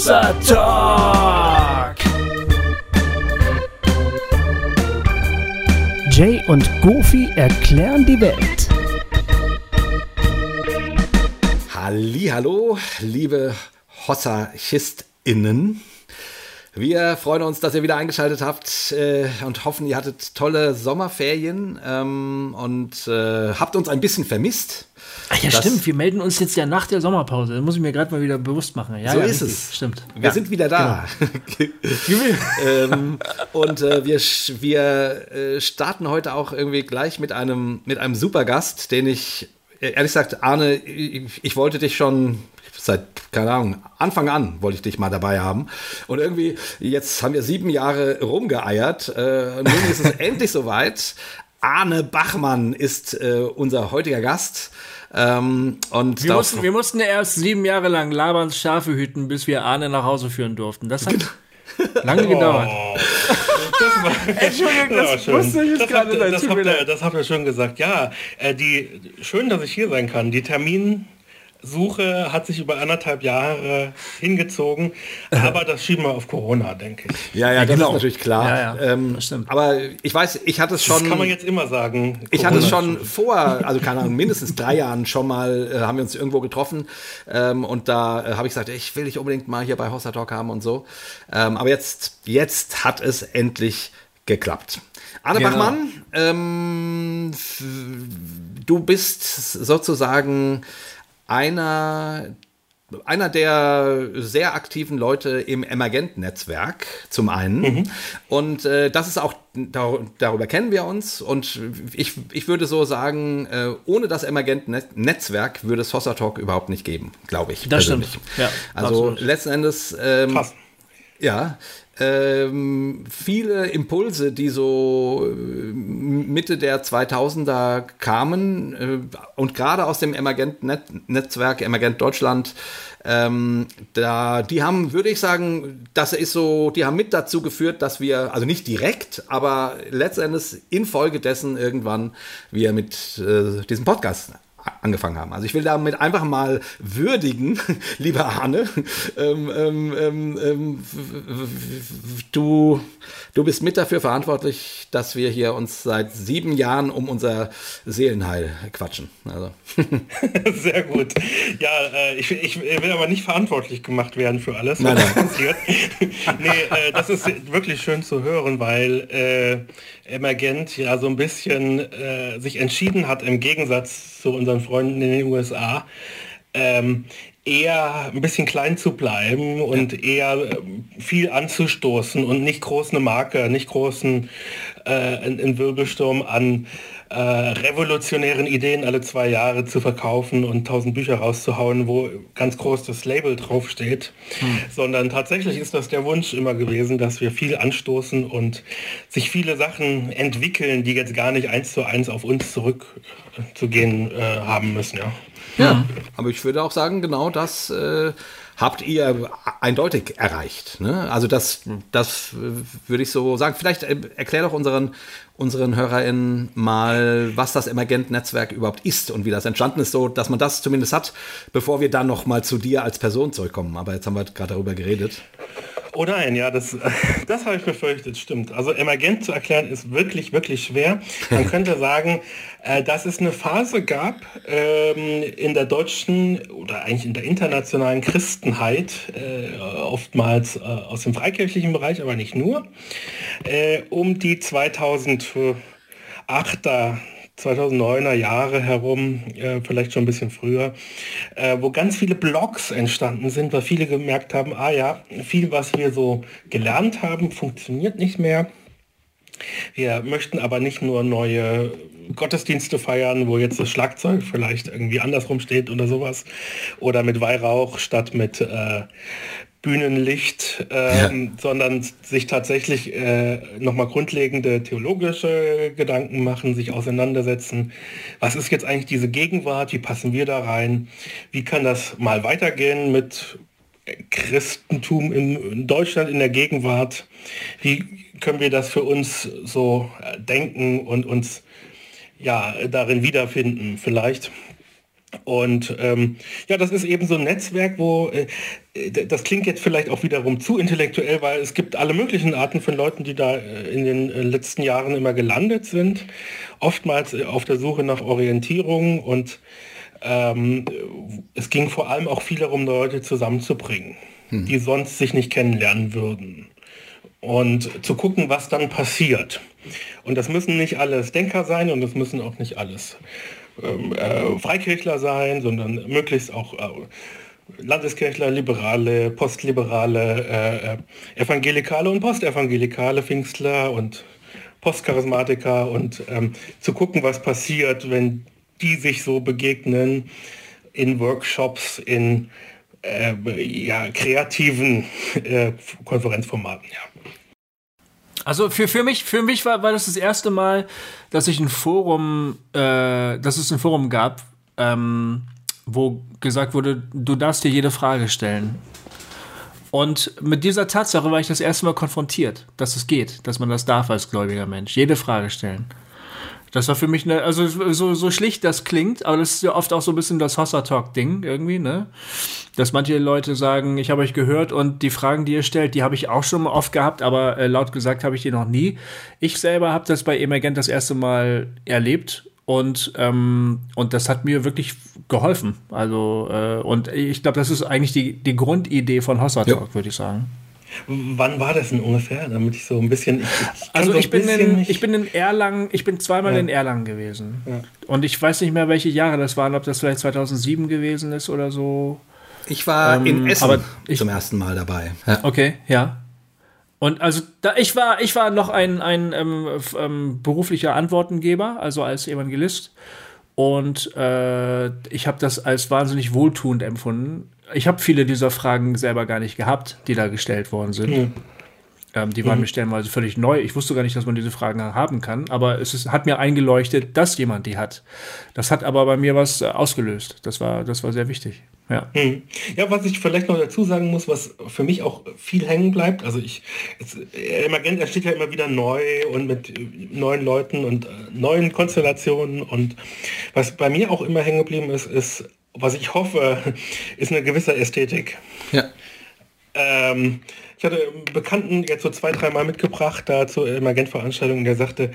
Hossa Talk. Jay und Goofy erklären die Welt. Hallo, liebe HossaChistInnen. Wir freuen uns, dass ihr wieder eingeschaltet habt äh, und hoffen, ihr hattet tolle Sommerferien ähm, und äh, habt uns ein bisschen vermisst. Ach ja, stimmt. Wir melden uns jetzt ja nach der Sommerpause. Das muss ich mir gerade mal wieder bewusst machen. Ja, so ja, ist richtig. es. Stimmt. Wir ja, sind wieder da. Genau. ähm, und äh, wir, wir äh, starten heute auch irgendwie gleich mit einem, mit einem super Gast, den ich ehrlich gesagt, Arne, ich wollte dich schon seit, keine Ahnung, Anfang an wollte ich dich mal dabei haben. Und irgendwie, jetzt haben wir sieben Jahre rumgeeiert. Äh, nun ist es endlich soweit. Arne Bachmann ist äh, unser heutiger Gast. Ähm, und wir, mussten, wir mussten erst sieben Jahre lang Labans Schafe hüten, bis wir Arne nach Hause führen durften. Das hat genau. lange gedauert. Oh. Entschuldigung, das ja, wusste ich jetzt gerade. Das, habt ihr, das habt ihr schon gesagt. Ja, äh, die, schön, dass ich hier sein kann. Die Termin Suche hat sich über anderthalb Jahre hingezogen, aber das schieben wir auf Corona, denke ich. Ja, ja, das genau. ist natürlich klar. Ja, ja, ähm, aber ich weiß, ich hatte es schon. Das kann man jetzt immer sagen. Corona ich hatte es schon vor, also keine Ahnung, mindestens drei Jahren schon mal, äh, haben wir uns irgendwo getroffen ähm, und da äh, habe ich gesagt, ich will dich unbedingt mal hier bei Hossa Talk haben und so. Ähm, aber jetzt, jetzt hat es endlich geklappt. Anne genau. Bachmann, ähm, du bist sozusagen einer einer der sehr aktiven Leute im Emergent-Netzwerk zum einen. Mhm. Und äh, das ist auch, dar darüber kennen wir uns. Und ich, ich würde so sagen, äh, ohne das Emergent-Netzwerk würde es Hossa Talk überhaupt nicht geben, glaube ich. Das persönlich. stimmt. Ja, also absolut. letzten Endes. Ähm. Ja, ähm, viele Impulse, die so äh, Mitte der 2000er kamen äh, und gerade aus dem Emergent-Netzwerk, Emergent Deutschland, ähm, da, die haben, würde ich sagen, das ist so, die haben mit dazu geführt, dass wir, also nicht direkt, aber letztendlich infolgedessen irgendwann wir mit äh, diesem Podcast angefangen haben. Also ich will damit einfach mal würdigen, lieber Arne, ähm, ähm, ähm, ähm du, du bist mit dafür verantwortlich, dass wir hier uns seit sieben Jahren um unser Seelenheil quatschen. Also. Sehr gut. Ja, äh, ich, ich, will aber nicht verantwortlich gemacht werden für alles, was nein, passiert. nee, äh, das ist wirklich schön zu hören, weil äh, Emergent ja so ein bisschen äh, sich entschieden hat, im Gegensatz zu unseren Freunden in den USA, ähm, eher ein bisschen klein zu bleiben und ja. eher ähm, viel anzustoßen und nicht groß eine Marke, nicht großen äh, einen Wirbelsturm an äh, revolutionären Ideen alle zwei Jahre zu verkaufen und tausend Bücher rauszuhauen, wo ganz groß das Label draufsteht, hm. sondern tatsächlich ist das der Wunsch immer gewesen, dass wir viel anstoßen und sich viele Sachen entwickeln, die jetzt gar nicht eins zu eins auf uns zurückzugehen äh, haben müssen. Ja. Ja, aber ich würde auch sagen, genau das äh, habt ihr eindeutig erreicht. Ne? Also das, das würde ich so sagen. Vielleicht äh, erklär doch unseren, unseren HörerInnen mal, was das Emergent-Netzwerk überhaupt ist und wie das entstanden ist, so dass man das zumindest hat, bevor wir dann noch mal zu dir als Person zurückkommen. Aber jetzt haben wir gerade darüber geredet. Oh nein, ja, das, das habe ich befürchtet, stimmt. Also emergent zu erklären ist wirklich, wirklich schwer. Man könnte sagen, äh, dass es eine Phase gab ähm, in der deutschen oder eigentlich in der internationalen Christenheit, äh, oftmals äh, aus dem freikirchlichen Bereich, aber nicht nur, äh, um die 2008er 2009er Jahre herum, äh, vielleicht schon ein bisschen früher, äh, wo ganz viele Blogs entstanden sind, weil viele gemerkt haben, ah ja, viel, was wir so gelernt haben, funktioniert nicht mehr. Wir möchten aber nicht nur neue Gottesdienste feiern, wo jetzt das Schlagzeug vielleicht irgendwie andersrum steht oder sowas. Oder mit Weihrauch statt mit äh, Bühnenlicht, ähm, ja. sondern sich tatsächlich äh, nochmal grundlegende theologische Gedanken machen, sich auseinandersetzen. Was ist jetzt eigentlich diese Gegenwart? Wie passen wir da rein? Wie kann das mal weitergehen mit Christentum in, Deutschland in der Gegenwart? Wie können wir das für uns so denken und uns ja darin wiederfinden vielleicht? Und ähm, ja, das ist eben so ein Netzwerk, wo äh, das klingt jetzt vielleicht auch wiederum zu intellektuell, weil es gibt alle möglichen Arten von Leuten, die da äh, in den äh, letzten Jahren immer gelandet sind, oftmals äh, auf der Suche nach Orientierung und ähm, es ging vor allem auch viel darum, Leute zusammenzubringen, hm. die sonst sich nicht kennenlernen würden und zu gucken, was dann passiert. Und das müssen nicht alles Denker sein und das müssen auch nicht alles äh, Freikirchler sein, sondern möglichst auch äh, Landeskirchler, Liberale, Postliberale, äh, äh, Evangelikale und Postevangelikale, Pfingstler und Postcharismatiker und ähm, zu gucken, was passiert, wenn die sich so begegnen in Workshops, in äh, ja, kreativen äh, Konferenzformaten. Ja. Also für, für mich, für mich war, war das das erste Mal, dass ich ein Forum, äh, dass es ein Forum gab, ähm, wo gesagt wurde, du darfst dir jede Frage stellen. Und mit dieser Tatsache war ich das erste Mal konfrontiert, dass es geht, dass man das darf als gläubiger Mensch, jede Frage stellen. Das war für mich eine, also so, so schlicht das klingt, aber das ist ja oft auch so ein bisschen das Hossa-Talk-Ding irgendwie, ne? Dass manche Leute sagen, ich habe euch gehört und die Fragen, die ihr stellt, die habe ich auch schon oft gehabt, aber äh, laut gesagt habe ich die noch nie. Ich selber habe das bei Emergent das erste Mal erlebt und ähm, und das hat mir wirklich geholfen. Also äh, und ich glaube, das ist eigentlich die die Grundidee von Hossa Talk, ja. würde ich sagen. Wann war das denn ungefähr, damit ich so ein bisschen. Ich, ich also ich bin, in, ich bin in Erlangen, ich bin zweimal ja. in Erlangen gewesen. Ja. Und ich weiß nicht mehr, welche Jahre das waren, ob das vielleicht 2007 gewesen ist oder so. Ich war ähm, in Essen ich, zum ersten Mal dabei. Ja. Okay, ja. Und also da, ich war, ich war noch ein, ein ähm, ähm, beruflicher Antwortengeber, also als Evangelist. Und äh, ich habe das als wahnsinnig wohltuend empfunden. Ich habe viele dieser Fragen selber gar nicht gehabt, die da gestellt worden sind. Mhm. Ähm, die waren mhm. mir stellenweise völlig neu. Ich wusste gar nicht, dass man diese Fragen haben kann, aber es ist, hat mir eingeleuchtet, dass jemand die hat. Das hat aber bei mir was äh, ausgelöst. Das war, das war sehr wichtig. Ja. Hm. ja, was ich vielleicht noch dazu sagen muss, was für mich auch viel hängen bleibt, also ich, es, Emergent entsteht ja immer wieder neu und mit neuen Leuten und äh, neuen Konstellationen und was bei mir auch immer hängen geblieben ist, ist, was ich hoffe, ist eine gewisse Ästhetik. Ja. Ähm, ich hatte einen Bekannten jetzt so zwei, dreimal mitgebracht da zur Emergentveranstaltung, der sagte,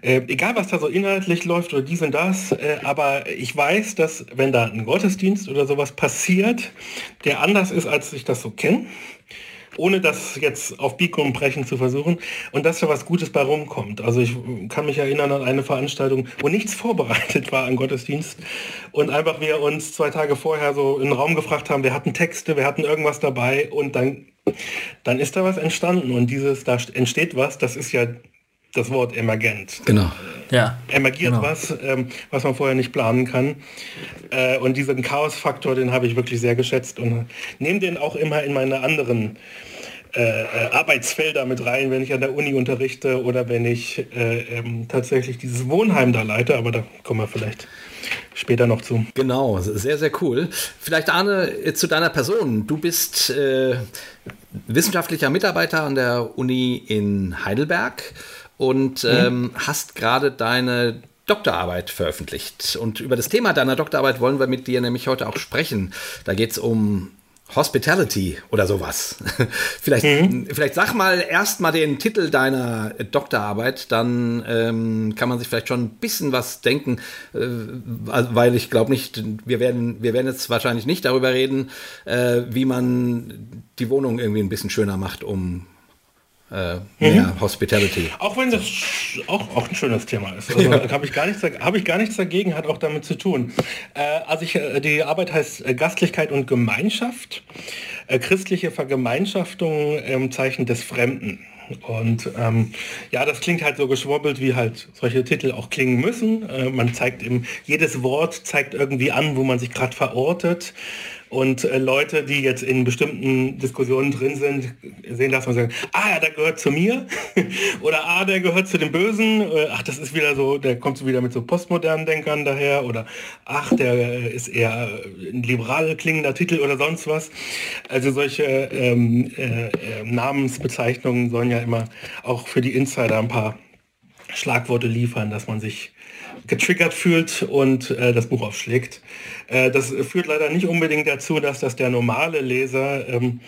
äh, egal was da so inhaltlich läuft oder dies und das, äh, aber ich weiß, dass wenn da ein Gottesdienst oder sowas passiert, der anders ist, als ich das so kenne, ohne das jetzt auf und Brechen zu versuchen und dass da was Gutes bei rumkommt. Also ich kann mich erinnern an eine Veranstaltung, wo nichts vorbereitet war an Gottesdienst und einfach wir uns zwei Tage vorher so in den Raum gefragt haben, wir hatten Texte, wir hatten irgendwas dabei und dann, dann ist da was entstanden und dieses, da entsteht was, das ist ja das Wort emergent. Genau. Ja. Emergiert genau. was, ähm, was man vorher nicht planen kann. Äh, und diesen Chaos-Faktor, den habe ich wirklich sehr geschätzt und nehme den auch immer in meine anderen äh, äh, Arbeitsfelder mit rein, wenn ich an der Uni unterrichte oder wenn ich äh, ähm, tatsächlich dieses Wohnheim da leite, aber da kommen wir vielleicht später noch zu. Genau, sehr, sehr cool. Vielleicht Arne, äh, zu deiner Person. Du bist äh, wissenschaftlicher Mitarbeiter an der Uni in Heidelberg und mhm. ähm, hast gerade deine Doktorarbeit veröffentlicht. Und über das Thema deiner Doktorarbeit wollen wir mit dir nämlich heute auch sprechen. Da geht es um Hospitality oder sowas. vielleicht, mhm. vielleicht sag mal erst mal den Titel deiner Doktorarbeit, dann ähm, kann man sich vielleicht schon ein bisschen was denken, äh, weil ich glaube nicht, wir werden, wir werden jetzt wahrscheinlich nicht darüber reden, äh, wie man die Wohnung irgendwie ein bisschen schöner macht, um äh, mehr mhm. Hospitality. Auch wenn das auch, auch ein schönes Thema ist. Also, ja. Habe ich, gar nichts, hab ich gar nichts dagegen, hat auch damit zu tun. Äh, also ich, äh, die Arbeit heißt äh, Gastlichkeit und Gemeinschaft. Äh, christliche Vergemeinschaftung im Zeichen des Fremden. Und ähm, ja, das klingt halt so geschwobbelt, wie halt solche Titel auch klingen müssen. Äh, man zeigt im, jedes Wort zeigt irgendwie an, wo man sich gerade verortet. Und äh, Leute, die jetzt in bestimmten Diskussionen drin sind, sehen das und sagen, ah ja, der gehört zu mir. oder ah, der gehört zu den Bösen. Äh, ach, das ist wieder so, der kommt wieder mit so postmodernen Denkern daher. Oder ach, der ist eher ein liberal klingender Titel oder sonst was. Also solche ähm, äh, äh, Namensbezeichnungen sollen ja immer auch für die Insider ein paar Schlagworte liefern, dass man sich getriggert fühlt und äh, das Buch aufschlägt. Äh, das führt leider nicht unbedingt dazu, dass das der normale Leser ähm,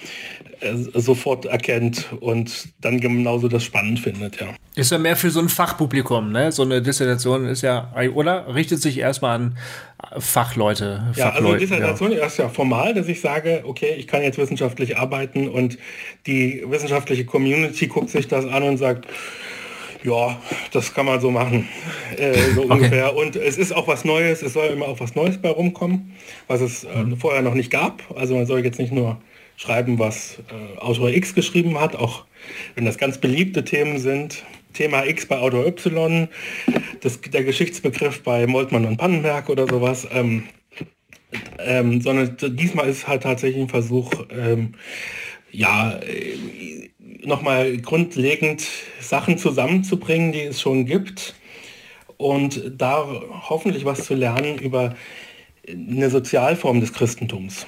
äh, sofort erkennt und dann genauso das spannend findet, ja. Ist ja mehr für so ein Fachpublikum, ne? So eine Dissertation ist ja, oder? Richtet sich erstmal an Fachleute. Ja, also Dissertation ja. ist ja formal, dass ich sage, okay, ich kann jetzt wissenschaftlich arbeiten und die wissenschaftliche Community guckt sich das an und sagt, ja, das kann man so machen, äh, so okay. ungefähr. Und es ist auch was Neues, es soll immer auch was Neues bei rumkommen, was es äh, mhm. vorher noch nicht gab. Also man soll jetzt nicht nur schreiben, was äh, Autor X geschrieben hat, auch wenn das ganz beliebte Themen sind. Thema X bei Autor Y, das, der Geschichtsbegriff bei Moltmann und Pannenberg oder sowas. Ähm, ähm, sondern diesmal ist halt tatsächlich ein Versuch, ähm, ja, äh, nochmal grundlegend Sachen zusammenzubringen, die es schon gibt und da hoffentlich was zu lernen über eine Sozialform des Christentums.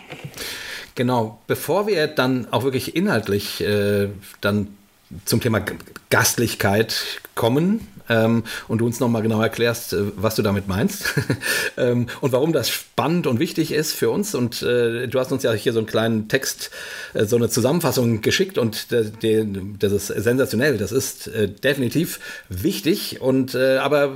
Genau, bevor wir dann auch wirklich inhaltlich äh, dann zum Thema Gastlichkeit kommen, ähm, und du uns nochmal genau erklärst, äh, was du damit meinst ähm, und warum das spannend und wichtig ist für uns. Und äh, du hast uns ja hier so einen kleinen Text, äh, so eine Zusammenfassung geschickt und de, das ist sensationell. Das ist äh, definitiv wichtig. Und äh, aber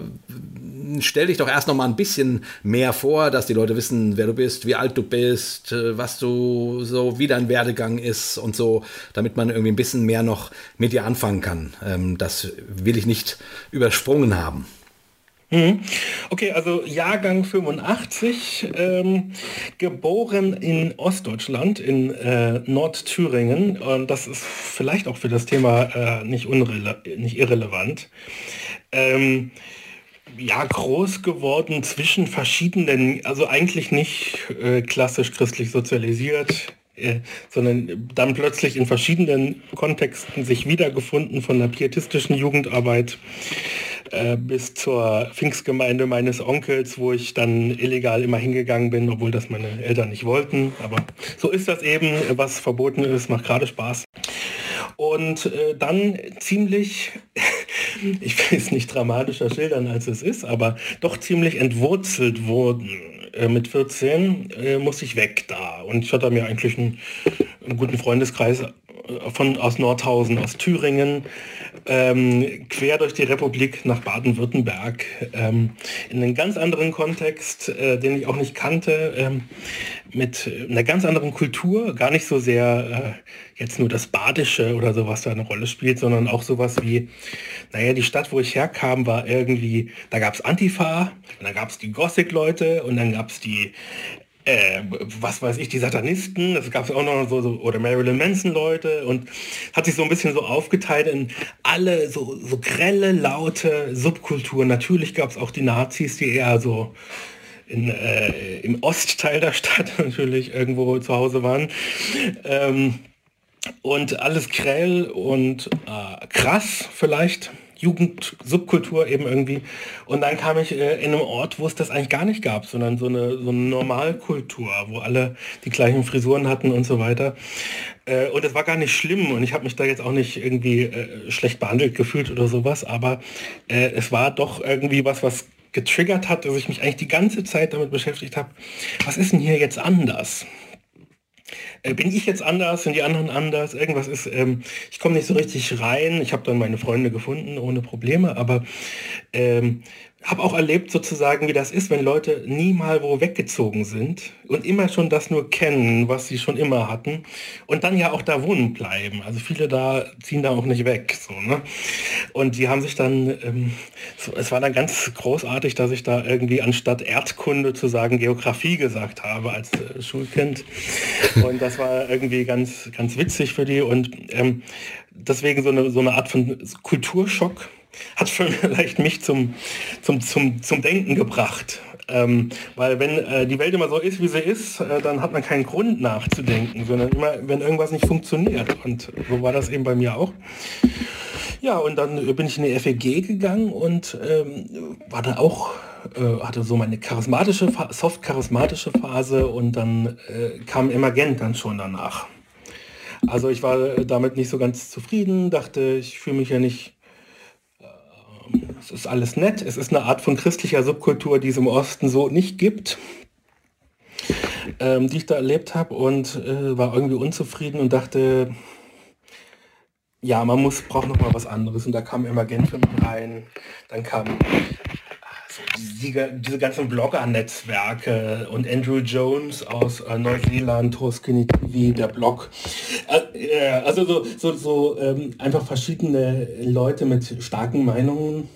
stell dich doch erst noch mal ein bisschen mehr vor, dass die Leute wissen, wer du bist, wie alt du bist, äh, was du so, wie dein Werdegang ist und so, damit man irgendwie ein bisschen mehr noch mit dir anfangen kann. Ähm, das will ich nicht übersprungen haben. Mhm. Okay, also Jahrgang 85, ähm, geboren in Ostdeutschland, in äh, Nordthüringen. Und das ist vielleicht auch für das Thema äh, nicht, nicht irrelevant. Ähm, ja, groß geworden zwischen verschiedenen, also eigentlich nicht äh, klassisch christlich sozialisiert, äh, sondern dann plötzlich in verschiedenen Kontexten sich wiedergefunden von der pietistischen Jugendarbeit äh, bis zur Pfingstgemeinde meines Onkels, wo ich dann illegal immer hingegangen bin, obwohl das meine Eltern nicht wollten. Aber so ist das eben, was verboten ist, macht gerade Spaß. Und äh, dann ziemlich, ich will es nicht dramatischer schildern, als es ist, aber doch ziemlich entwurzelt wurden äh, mit 14 äh, musste ich weg da. Und ich hatte mir eigentlich einen, einen guten Freundeskreis äh, von, aus Nordhausen, aus Thüringen, ähm, quer durch die Republik nach Baden-Württemberg, ähm, in einen ganz anderen Kontext, äh, den ich auch nicht kannte, ähm, mit einer ganz anderen Kultur, gar nicht so sehr äh, jetzt nur das Badische oder sowas da eine Rolle spielt, sondern auch sowas wie, naja, die Stadt, wo ich herkam, war irgendwie, da gab es Antifa, und dann gab es die Gothic-Leute und dann gab es die äh, was weiß ich, die Satanisten, das gab es auch noch so, so, oder Marilyn Manson-Leute und hat sich so ein bisschen so aufgeteilt in alle so, so grelle, laute Subkulturen. Natürlich gab es auch die Nazis, die eher so in, äh, im Ostteil der Stadt natürlich irgendwo zu Hause waren. Ähm, und alles grell und äh, krass vielleicht. Jugendsubkultur eben irgendwie. Und dann kam ich äh, in einem Ort, wo es das eigentlich gar nicht gab, sondern so eine, so eine Normalkultur, wo alle die gleichen Frisuren hatten und so weiter. Äh, und es war gar nicht schlimm und ich habe mich da jetzt auch nicht irgendwie äh, schlecht behandelt gefühlt oder sowas, aber äh, es war doch irgendwie was, was getriggert hat, dass ich mich eigentlich die ganze Zeit damit beschäftigt habe, was ist denn hier jetzt anders? Äh, bin ich jetzt anders, sind die anderen anders, irgendwas ist, ähm, ich komme nicht so richtig rein. Ich habe dann meine Freunde gefunden ohne Probleme, aber ähm, habe auch erlebt sozusagen, wie das ist, wenn Leute nie mal wo weggezogen sind und immer schon das nur kennen, was sie schon immer hatten und dann ja auch da wohnen bleiben. Also viele da ziehen da auch nicht weg. So, ne? Und die haben sich dann, ähm, so, es war dann ganz großartig, dass ich da irgendwie anstatt Erdkunde zu sagen Geografie gesagt habe als äh, Schulkind. Und das war irgendwie ganz, ganz witzig für die und ähm, deswegen so eine, so eine Art von Kulturschock hat vielleicht mich zum, zum, zum, zum Denken gebracht. Ähm, weil wenn äh, die Welt immer so ist, wie sie ist, äh, dann hat man keinen Grund nachzudenken, sondern immer, wenn irgendwas nicht funktioniert. Und so war das eben bei mir auch. Ja, und dann bin ich in die FEG gegangen und ähm, war da auch, äh, hatte so meine charismatische, soft charismatische Phase und dann äh, kam Emergent dann schon danach. Also ich war damit nicht so ganz zufrieden, dachte, ich fühle mich ja nicht es ist alles nett. Es ist eine Art von christlicher Subkultur, die es im Osten so nicht gibt, ähm, die ich da erlebt habe und äh, war irgendwie unzufrieden und dachte, ja, man muss braucht noch mal was anderes. Und da kam immer Genf rein, dann kam die, diese ganzen Blogger-Netzwerke und Andrew Jones aus äh, Neuseeland, Toscany TV, der Blog. Äh, also so, so, so ähm, einfach verschiedene Leute mit starken Meinungen,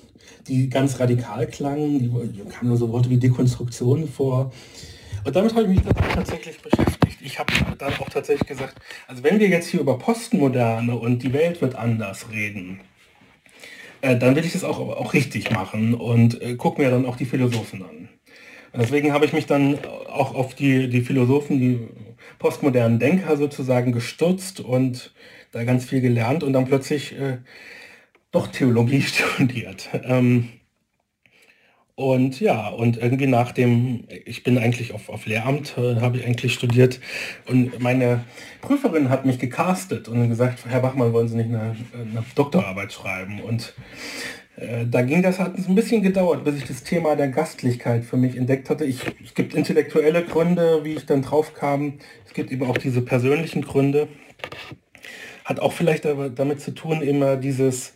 die ganz radikal klangen. Die, die kamen so Worte wie Dekonstruktion vor. Und damit habe ich mich tatsächlich beschäftigt. Ich habe dann auch tatsächlich gesagt, also wenn wir jetzt hier über Postmoderne und die Welt wird anders reden, äh, dann will ich das auch, auch richtig machen und äh, gucke mir dann auch die Philosophen an. Und deswegen habe ich mich dann auch auf die, die Philosophen, die postmodernen Denker sozusagen gestürzt und da ganz viel gelernt und dann plötzlich äh, doch Theologie studiert. Ähm, und ja, und irgendwie nach dem, ich bin eigentlich auf, auf Lehramt, äh, habe ich eigentlich studiert und meine Prüferin hat mich gecastet und gesagt, Herr Bachmann, wollen Sie nicht eine, eine Doktorarbeit schreiben? Und äh, da ging das, hat ein bisschen gedauert, bis ich das Thema der Gastlichkeit für mich entdeckt hatte. Ich, es gibt intellektuelle Gründe, wie ich dann drauf kam. Es gibt eben auch diese persönlichen Gründe. Hat auch vielleicht damit zu tun, immer dieses,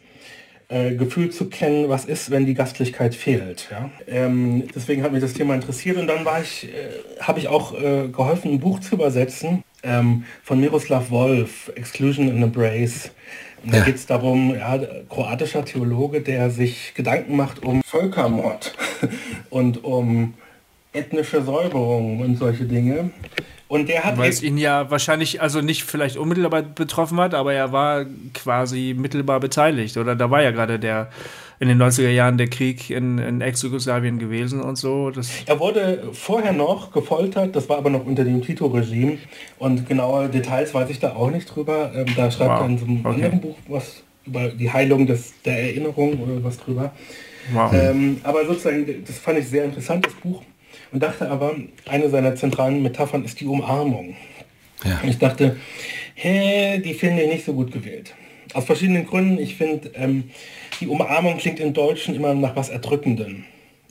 äh, Gefühl zu kennen, was ist, wenn die Gastlichkeit fehlt. Ja? Ähm, deswegen hat mich das Thema interessiert und dann war ich, äh, habe ich auch äh, geholfen, ein Buch zu übersetzen ähm, von Miroslav Wolf, Exclusion and Embrace. Und da ja. geht es darum, ja, kroatischer Theologe, der sich Gedanken macht um Völkermord und um ethnische Säuberung und solche Dinge. Und der hat. Weil es ihn ja wahrscheinlich, also nicht vielleicht unmittelbar betroffen hat, aber er war quasi mittelbar beteiligt. Oder da war ja gerade der in den 90er Jahren der Krieg in, in Ex-Jugoslawien gewesen und so. Das er wurde vorher noch gefoltert, das war aber noch unter dem Tito-Regime. Und genaue Details weiß ich da auch nicht drüber. Ähm, da schreibt wow. er in so einem okay. anderen Buch was über die Heilung des, der Erinnerung oder was drüber. Wow. Ähm, aber sozusagen, das fand ich sehr interessant, das Buch und dachte aber, eine seiner zentralen Metaphern ist die Umarmung. Ja. Und ich dachte, hä, die finde ich nicht so gut gewählt. Aus verschiedenen Gründen. Ich finde, ähm, die Umarmung klingt im Deutschen immer nach was Erdrückendem.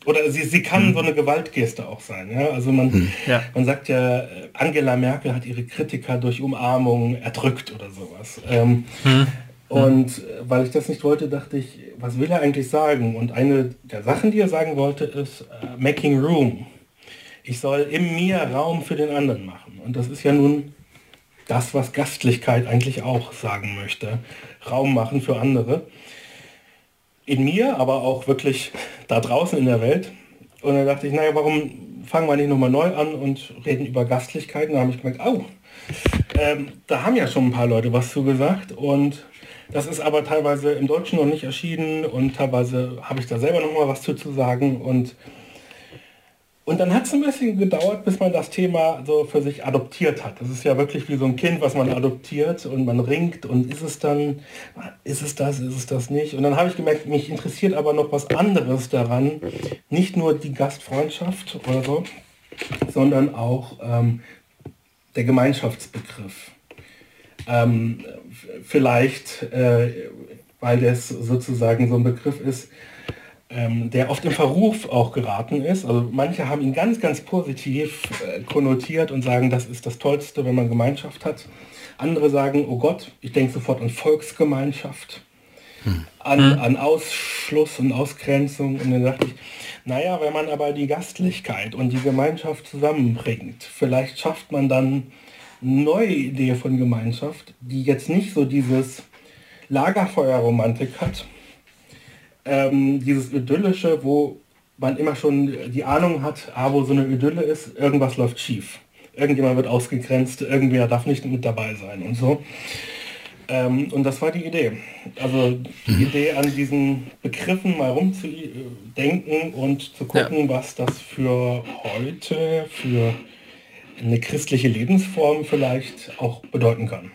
Oder sie, sie kann hm. so eine Gewaltgeste auch sein. Ja? Also man, hm. ja. man sagt ja, Angela Merkel hat ihre Kritiker durch Umarmung erdrückt oder sowas. Ähm, hm. Und äh, weil ich das nicht wollte, dachte ich, was will er eigentlich sagen? Und eine der Sachen, die er sagen wollte, ist uh, Making Room ich soll in mir Raum für den anderen machen. Und das ist ja nun das, was Gastlichkeit eigentlich auch sagen möchte. Raum machen für andere. In mir, aber auch wirklich da draußen in der Welt. Und dann dachte ich, naja, warum fangen wir nicht nochmal neu an und reden über Gastlichkeit? Und da habe ich gemerkt, oh, ähm, da haben ja schon ein paar Leute was zu gesagt. Und das ist aber teilweise im Deutschen noch nicht erschienen und teilweise habe ich da selber noch mal was zu, zu sagen. Und und dann hat es ein bisschen gedauert, bis man das Thema so für sich adoptiert hat. Das ist ja wirklich wie so ein Kind, was man adoptiert und man ringt und ist es dann, ist es das, ist es das nicht. Und dann habe ich gemerkt, mich interessiert aber noch was anderes daran. Nicht nur die Gastfreundschaft oder so, sondern auch ähm, der Gemeinschaftsbegriff. Ähm, vielleicht, äh, weil das sozusagen so ein Begriff ist, ähm, der oft im Verruf auch geraten ist. Also manche haben ihn ganz, ganz positiv äh, konnotiert und sagen, das ist das Tollste, wenn man Gemeinschaft hat. Andere sagen, oh Gott, ich denke sofort an Volksgemeinschaft, hm. an, hm. an Ausschluss und Ausgrenzung. Und dann dachte ich, naja, wenn man aber die Gastlichkeit und die Gemeinschaft zusammenbringt, vielleicht schafft man dann eine neue Idee von Gemeinschaft, die jetzt nicht so dieses Lagerfeuerromantik hat, ähm, dieses Idyllische, wo man immer schon die Ahnung hat, ah, wo so eine Idylle ist, irgendwas läuft schief. Irgendjemand wird ausgegrenzt, irgendwer darf nicht mit dabei sein und so. Ähm, und das war die Idee. Also die mhm. Idee an diesen Begriffen mal rumzudenken und zu gucken, ja. was das für heute, für eine christliche Lebensform vielleicht auch bedeuten kann.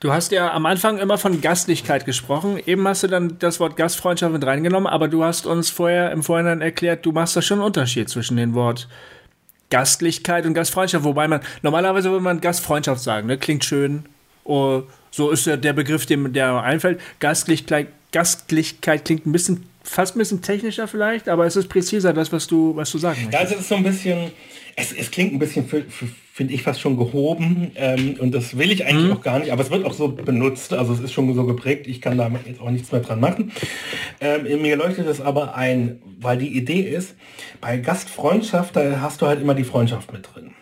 Du hast ja am Anfang immer von Gastlichkeit gesprochen. Eben hast du dann das Wort Gastfreundschaft mit reingenommen, aber du hast uns vorher im Vorhinein erklärt, du machst da schon einen Unterschied zwischen dem Wort Gastlichkeit und Gastfreundschaft, wobei man normalerweise würde man Gastfreundschaft sagen, ne? Klingt schön, Oh, so ist der, der Begriff, dem der einfällt. Gastlichkeit, Gastlichkeit klingt ein bisschen, fast ein bisschen technischer vielleicht, aber es ist präziser, das, was du, was du sagen möchtest. Ja, es ist so ein bisschen, es, es klingt ein bisschen, finde ich, fast schon gehoben ähm, und das will ich eigentlich mhm. auch gar nicht, aber es wird auch so benutzt, also es ist schon so geprägt, ich kann da jetzt auch nichts mehr dran machen. Ähm, mir leuchtet es aber ein, weil die Idee ist, bei Gastfreundschaft, da hast du halt immer die Freundschaft mit drin.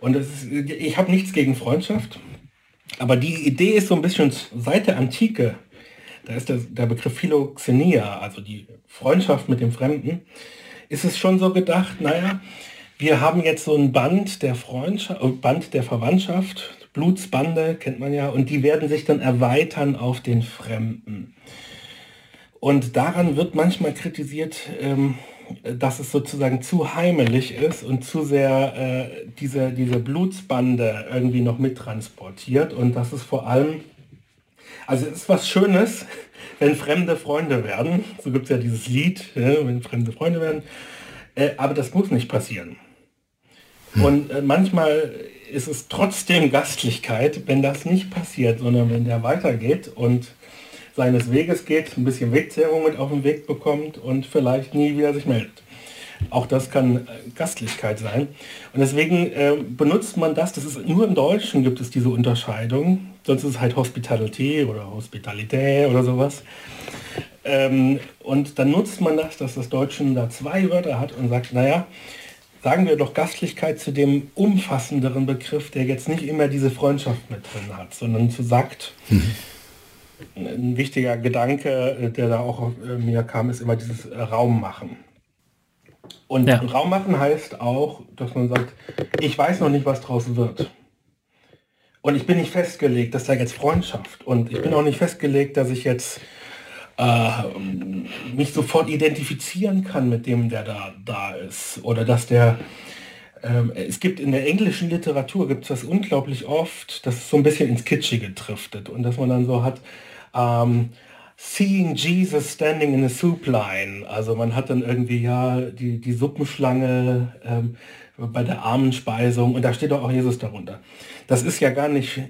Und ist, ich habe nichts gegen Freundschaft, aber die Idee ist so ein bisschen seit der Antike, da ist der, der Begriff Philoxenia, also die Freundschaft mit dem Fremden, ist es schon so gedacht, naja, wir haben jetzt so ein Band der Freundschaft, äh, Band der Verwandtschaft, Blutsbande kennt man ja, und die werden sich dann erweitern auf den Fremden. Und daran wird manchmal kritisiert, ähm, dass es sozusagen zu heimelig ist und zu sehr äh, diese, diese Blutsbande irgendwie noch mittransportiert und das ist vor allem, also es ist was Schönes, wenn fremde Freunde werden, so gibt es ja dieses Lied, ja, wenn fremde Freunde werden, äh, aber das muss nicht passieren. Hm. Und äh, manchmal ist es trotzdem Gastlichkeit, wenn das nicht passiert, sondern wenn der weitergeht und seines Weges geht, ein bisschen Wegzehrung mit auf den Weg bekommt und vielleicht nie wieder sich meldet. Auch das kann äh, Gastlichkeit sein. Und deswegen äh, benutzt man das, das ist nur im Deutschen gibt es diese Unterscheidung, sonst ist es halt Hospitality oder Hospitalité oder sowas. Ähm, und dann nutzt man das, dass das Deutschen da zwei Wörter hat und sagt, naja, sagen wir doch Gastlichkeit zu dem umfassenderen Begriff, der jetzt nicht immer diese Freundschaft mit drin hat, sondern zu sagt, mhm ein wichtiger Gedanke, äh, der da auch äh, mir kam, ist immer dieses äh, Raum machen. Und ja. Raum machen heißt auch, dass man sagt, ich weiß noch nicht, was draus wird. Und ich bin nicht festgelegt, dass da jetzt Freundschaft. Und ich bin auch nicht festgelegt, dass ich jetzt äh, mich sofort identifizieren kann mit dem, der da, da ist. Oder dass der ähm, es gibt in der englischen Literatur gibt es das unglaublich oft, dass es so ein bisschen ins Kitschige driftet und dass man dann so hat, ähm, Seeing Jesus Standing in a Soup Line. Also man hat dann irgendwie ja die, die Suppenschlange ähm, bei der Armenspeisung und da steht doch auch Jesus darunter. Das ist ja gar nicht,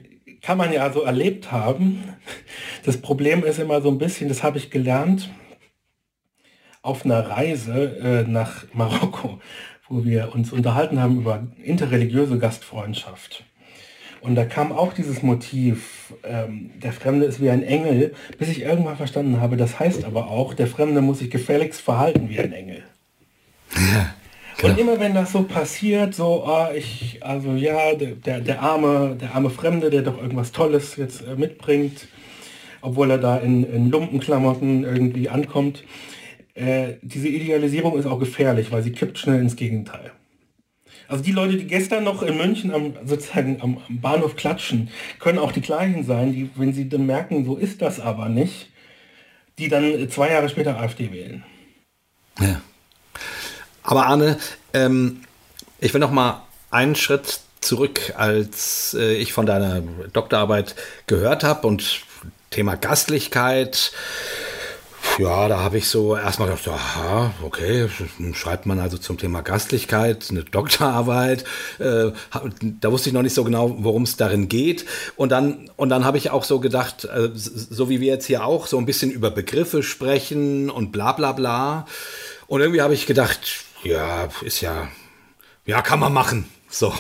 kann man ja so erlebt haben. Das Problem ist immer so ein bisschen, das habe ich gelernt auf einer Reise äh, nach Marokko, wo wir uns unterhalten haben über interreligiöse Gastfreundschaft. Und da kam auch dieses Motiv, ähm, der Fremde ist wie ein Engel, bis ich irgendwann verstanden habe, das heißt aber auch, der Fremde muss sich gefälligst verhalten wie ein Engel. Ja, und immer wenn das so passiert, so, ah, ich, also ja, der, der, arme, der arme Fremde, der doch irgendwas Tolles jetzt äh, mitbringt, obwohl er da in, in Lumpenklamotten irgendwie ankommt, äh, diese Idealisierung ist auch gefährlich, weil sie kippt schnell ins Gegenteil. Also die Leute, die gestern noch in München am, sozusagen am, am Bahnhof klatschen, können auch die gleichen sein, die, wenn sie dann merken, so ist das aber nicht, die dann zwei Jahre später AfD wählen. Ja. Aber Arne, ähm, ich will noch mal einen Schritt zurück, als äh, ich von deiner Doktorarbeit gehört habe und Thema Gastlichkeit, ja, da habe ich so erstmal gedacht, aha, okay, schreibt man also zum Thema Gastlichkeit eine Doktorarbeit. Äh, da wusste ich noch nicht so genau, worum es darin geht. Und dann, und dann habe ich auch so gedacht, äh, so wie wir jetzt hier auch, so ein bisschen über Begriffe sprechen und bla bla bla. Und irgendwie habe ich gedacht, ja, ist ja, ja, kann man machen. So.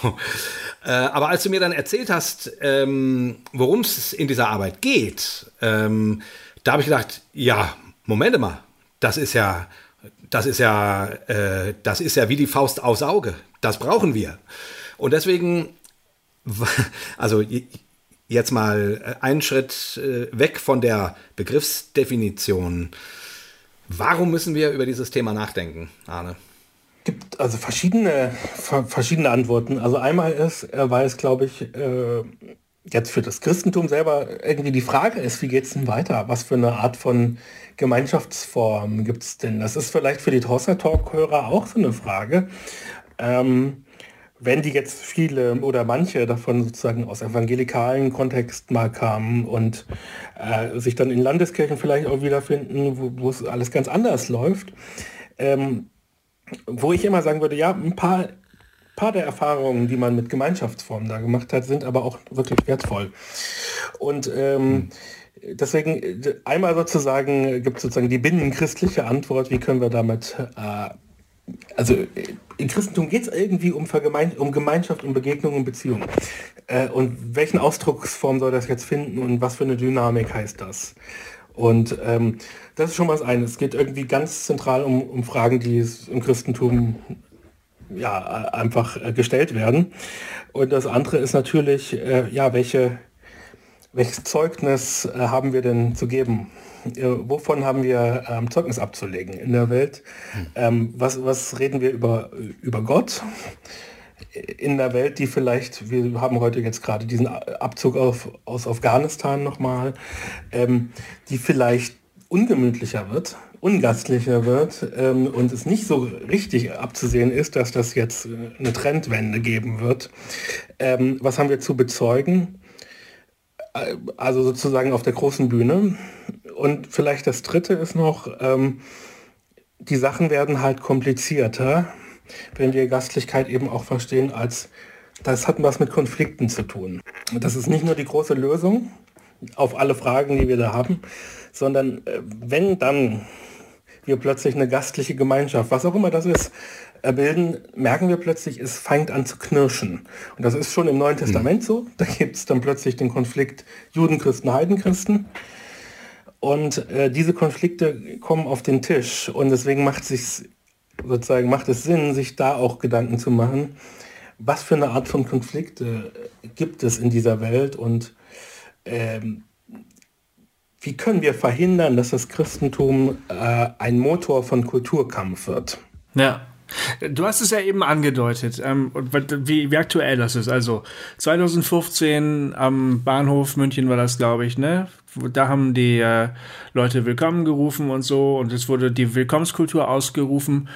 Äh, aber als du mir dann erzählt hast, ähm, worum es in dieser Arbeit geht, ähm, da habe ich gedacht, ja, Moment mal, das ist ja, das ist ja, äh, das ist ja wie die Faust aufs Auge. Das brauchen wir. Und deswegen, also jetzt mal einen Schritt äh, weg von der Begriffsdefinition. Warum müssen wir über dieses Thema nachdenken, Arne? Gibt also verschiedene, verschiedene Antworten. Also einmal ist, weil es, glaube ich, äh, jetzt für das Christentum selber irgendwie die Frage ist, wie geht es denn weiter? Was für eine Art von Gemeinschaftsform gibt es denn? Das ist vielleicht für die Tosser Talk-Hörer auch so eine Frage. Ähm, wenn die jetzt viele oder manche davon sozusagen aus evangelikalen Kontext mal kamen und äh, sich dann in Landeskirchen vielleicht auch wiederfinden, wo es alles ganz anders läuft, ähm, wo ich immer sagen würde, ja, ein paar paar der Erfahrungen, die man mit Gemeinschaftsformen da gemacht hat, sind aber auch wirklich wertvoll. Und ähm, deswegen einmal sozusagen gibt es sozusagen die binnenchristliche Antwort, wie können wir damit äh, also im Christentum geht es irgendwie um, Vergemein um Gemeinschaft, um Begegnung und Beziehung. Äh, und welchen Ausdrucksform soll das jetzt finden und was für eine Dynamik heißt das? Und ähm, das ist schon was eines. Es geht irgendwie ganz zentral um, um Fragen, die im Christentum ja, einfach äh, gestellt werden. Und das andere ist natürlich, äh, ja, welche, welches Zeugnis äh, haben wir denn zu geben? Äh, wovon haben wir ähm, Zeugnis abzulegen in der Welt? Hm. Ähm, was, was reden wir über, über Gott? In der Welt, die vielleicht, wir haben heute jetzt gerade diesen Abzug auf, aus Afghanistan nochmal, ähm, die vielleicht ungemütlicher wird, ungastlicher wird ähm, und es nicht so richtig abzusehen ist, dass das jetzt äh, eine Trendwende geben wird. Ähm, was haben wir zu bezeugen? Äh, also sozusagen auf der großen Bühne. Und vielleicht das Dritte ist noch, ähm, die Sachen werden halt komplizierter wenn wir Gastlichkeit eben auch verstehen als, das hat was mit Konflikten zu tun. Das ist nicht nur die große Lösung auf alle Fragen, die wir da haben, sondern äh, wenn dann wir plötzlich eine gastliche Gemeinschaft, was auch immer das ist, bilden, merken wir plötzlich, es fängt an zu knirschen. Und das ist schon im Neuen Testament so. Da gibt es dann plötzlich den Konflikt Judenchristen, Heidenchristen. Und äh, diese Konflikte kommen auf den Tisch. Und deswegen macht es sich sozusagen macht es Sinn, sich da auch Gedanken zu machen, was für eine Art von Konflikte gibt es in dieser Welt und ähm, wie können wir verhindern, dass das Christentum äh, ein Motor von Kulturkampf wird? Ja. Du hast es ja eben angedeutet, ähm, wie, wie aktuell das ist. Also 2015 am Bahnhof München war das, glaube ich, ne? Da haben die äh, Leute willkommen gerufen und so und es wurde die Willkommenskultur ausgerufen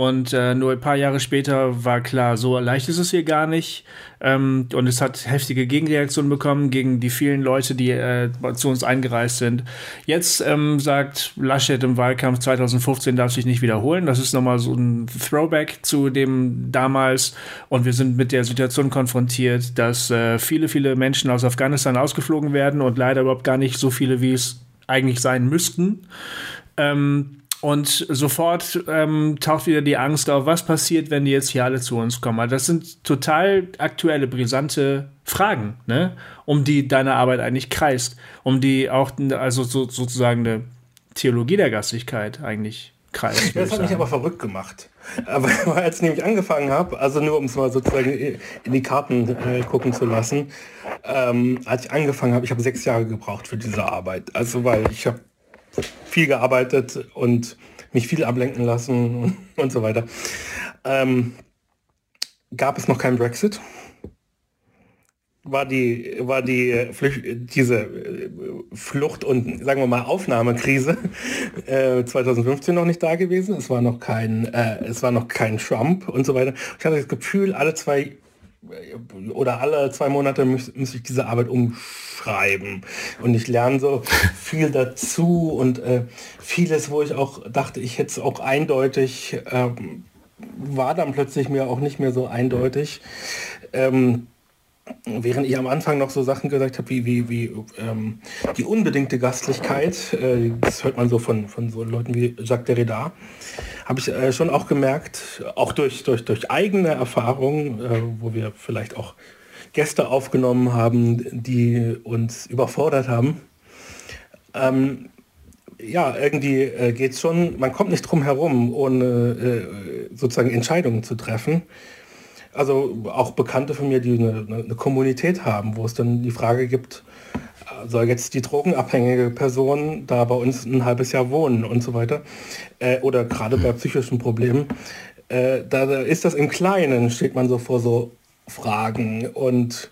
und äh, nur ein paar Jahre später war klar, so leicht ist es hier gar nicht. Ähm, und es hat heftige Gegenreaktionen bekommen gegen die vielen Leute, die äh, zu uns eingereist sind. Jetzt ähm, sagt Laschet im Wahlkampf 2015 darf sich nicht wiederholen. Das ist nochmal so ein Throwback zu dem damals. Und wir sind mit der Situation konfrontiert, dass äh, viele, viele Menschen aus Afghanistan ausgeflogen werden und leider überhaupt gar nicht so viele, wie es eigentlich sein müssten. Ähm, und sofort ähm, taucht wieder die Angst auf, was passiert, wenn die jetzt hier alle zu uns kommen. Also das sind total aktuelle, brisante Fragen, ne? um die deine Arbeit eigentlich kreist, um die auch, also so, sozusagen eine Theologie der Gastlichkeit eigentlich kreist. Das hat mich aber verrückt gemacht. Aber als ich nämlich angefangen habe, also nur um es mal sozusagen in die Karten äh, gucken zu lassen, ähm, als ich angefangen habe, ich habe sechs Jahre gebraucht für diese Arbeit. Also weil ich habe viel gearbeitet und mich viel ablenken lassen und, und so weiter. Ähm, gab es noch keinen Brexit? War die, war die Flücht, diese Flucht- und sagen wir mal Aufnahmekrise äh, 2015 noch nicht da gewesen. Es war noch kein, äh, es war noch kein Trump und so weiter. Ich hatte das Gefühl, alle zwei oder alle zwei Monate muss, muss ich diese Arbeit umschreiben. Und ich lerne so viel dazu und äh, vieles, wo ich auch dachte, ich hätte es auch eindeutig, äh, war dann plötzlich mir auch nicht mehr so eindeutig. Ähm, während ich am Anfang noch so Sachen gesagt habe, wie, wie, wie ähm, die unbedingte Gastlichkeit, äh, das hört man so von, von so Leuten wie Jacques Derrida, habe ich äh, schon auch gemerkt, auch durch, durch, durch eigene Erfahrungen, äh, wo wir vielleicht auch Gäste aufgenommen haben, die uns überfordert haben. Ähm, ja, irgendwie äh, geht es schon, man kommt nicht drum herum, ohne äh, sozusagen Entscheidungen zu treffen also auch Bekannte von mir, die eine, eine, Kommunität haben, wo es dann die Frage gibt, soll jetzt die drogenabhängige Person da bei uns ein halbes Jahr wohnen und so weiter. Äh, oder gerade bei psychischen Problemen. Äh, da, da ist das im Kleinen, steht man so vor so Fragen und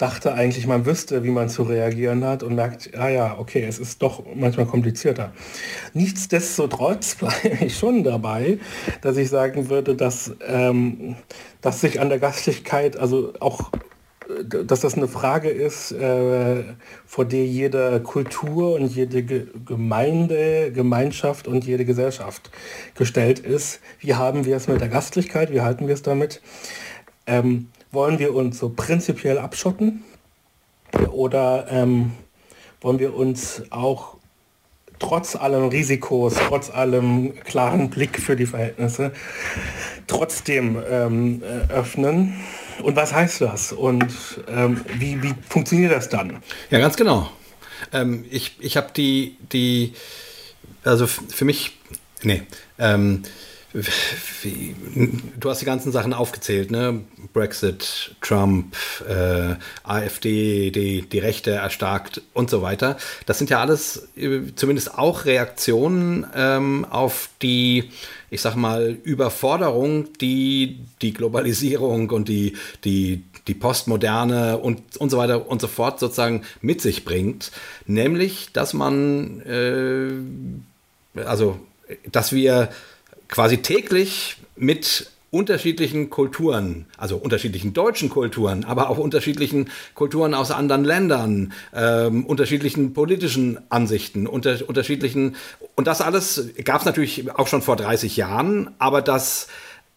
dachte eigentlich, man wüsste, wie man zu reagieren hat und merkt, ja, ja, okay, es ist doch manchmal komplizierter. Nichtsdestotrotz bleibe ich schon dabei, dass ich sagen würde, dass, ähm, dass sich an der Gastlichkeit, also auch dass das eine Frage ist, äh, vor der jede Kultur und jede Ge Gemeinde, Gemeinschaft und jede Gesellschaft gestellt ist. Wie haben wir es mit der Gastlichkeit? Wie halten wir es damit? Ähm, wollen wir uns so prinzipiell abschotten oder ähm, wollen wir uns auch trotz allem Risikos, trotz allem klaren Blick für die Verhältnisse trotzdem ähm, öffnen? Und was heißt das? Und ähm, wie, wie funktioniert das dann? Ja, ganz genau. Ähm, ich ich habe die, die, also für mich, nee, ähm, du hast die ganzen Sachen aufgezählt, ne? Brexit, Trump, äh, AfD, die, die Rechte erstarkt und so weiter. Das sind ja alles äh, zumindest auch Reaktionen ähm, auf die, ich sag mal, Überforderung, die die Globalisierung und die, die, die Postmoderne und, und so weiter und so fort sozusagen mit sich bringt. Nämlich, dass man, äh, also, dass wir quasi täglich mit unterschiedlichen Kulturen, also unterschiedlichen deutschen Kulturen, aber auch unterschiedlichen Kulturen aus anderen Ländern, ähm, unterschiedlichen politischen Ansichten, unter, unterschiedlichen, und das alles gab es natürlich auch schon vor 30 Jahren, aber das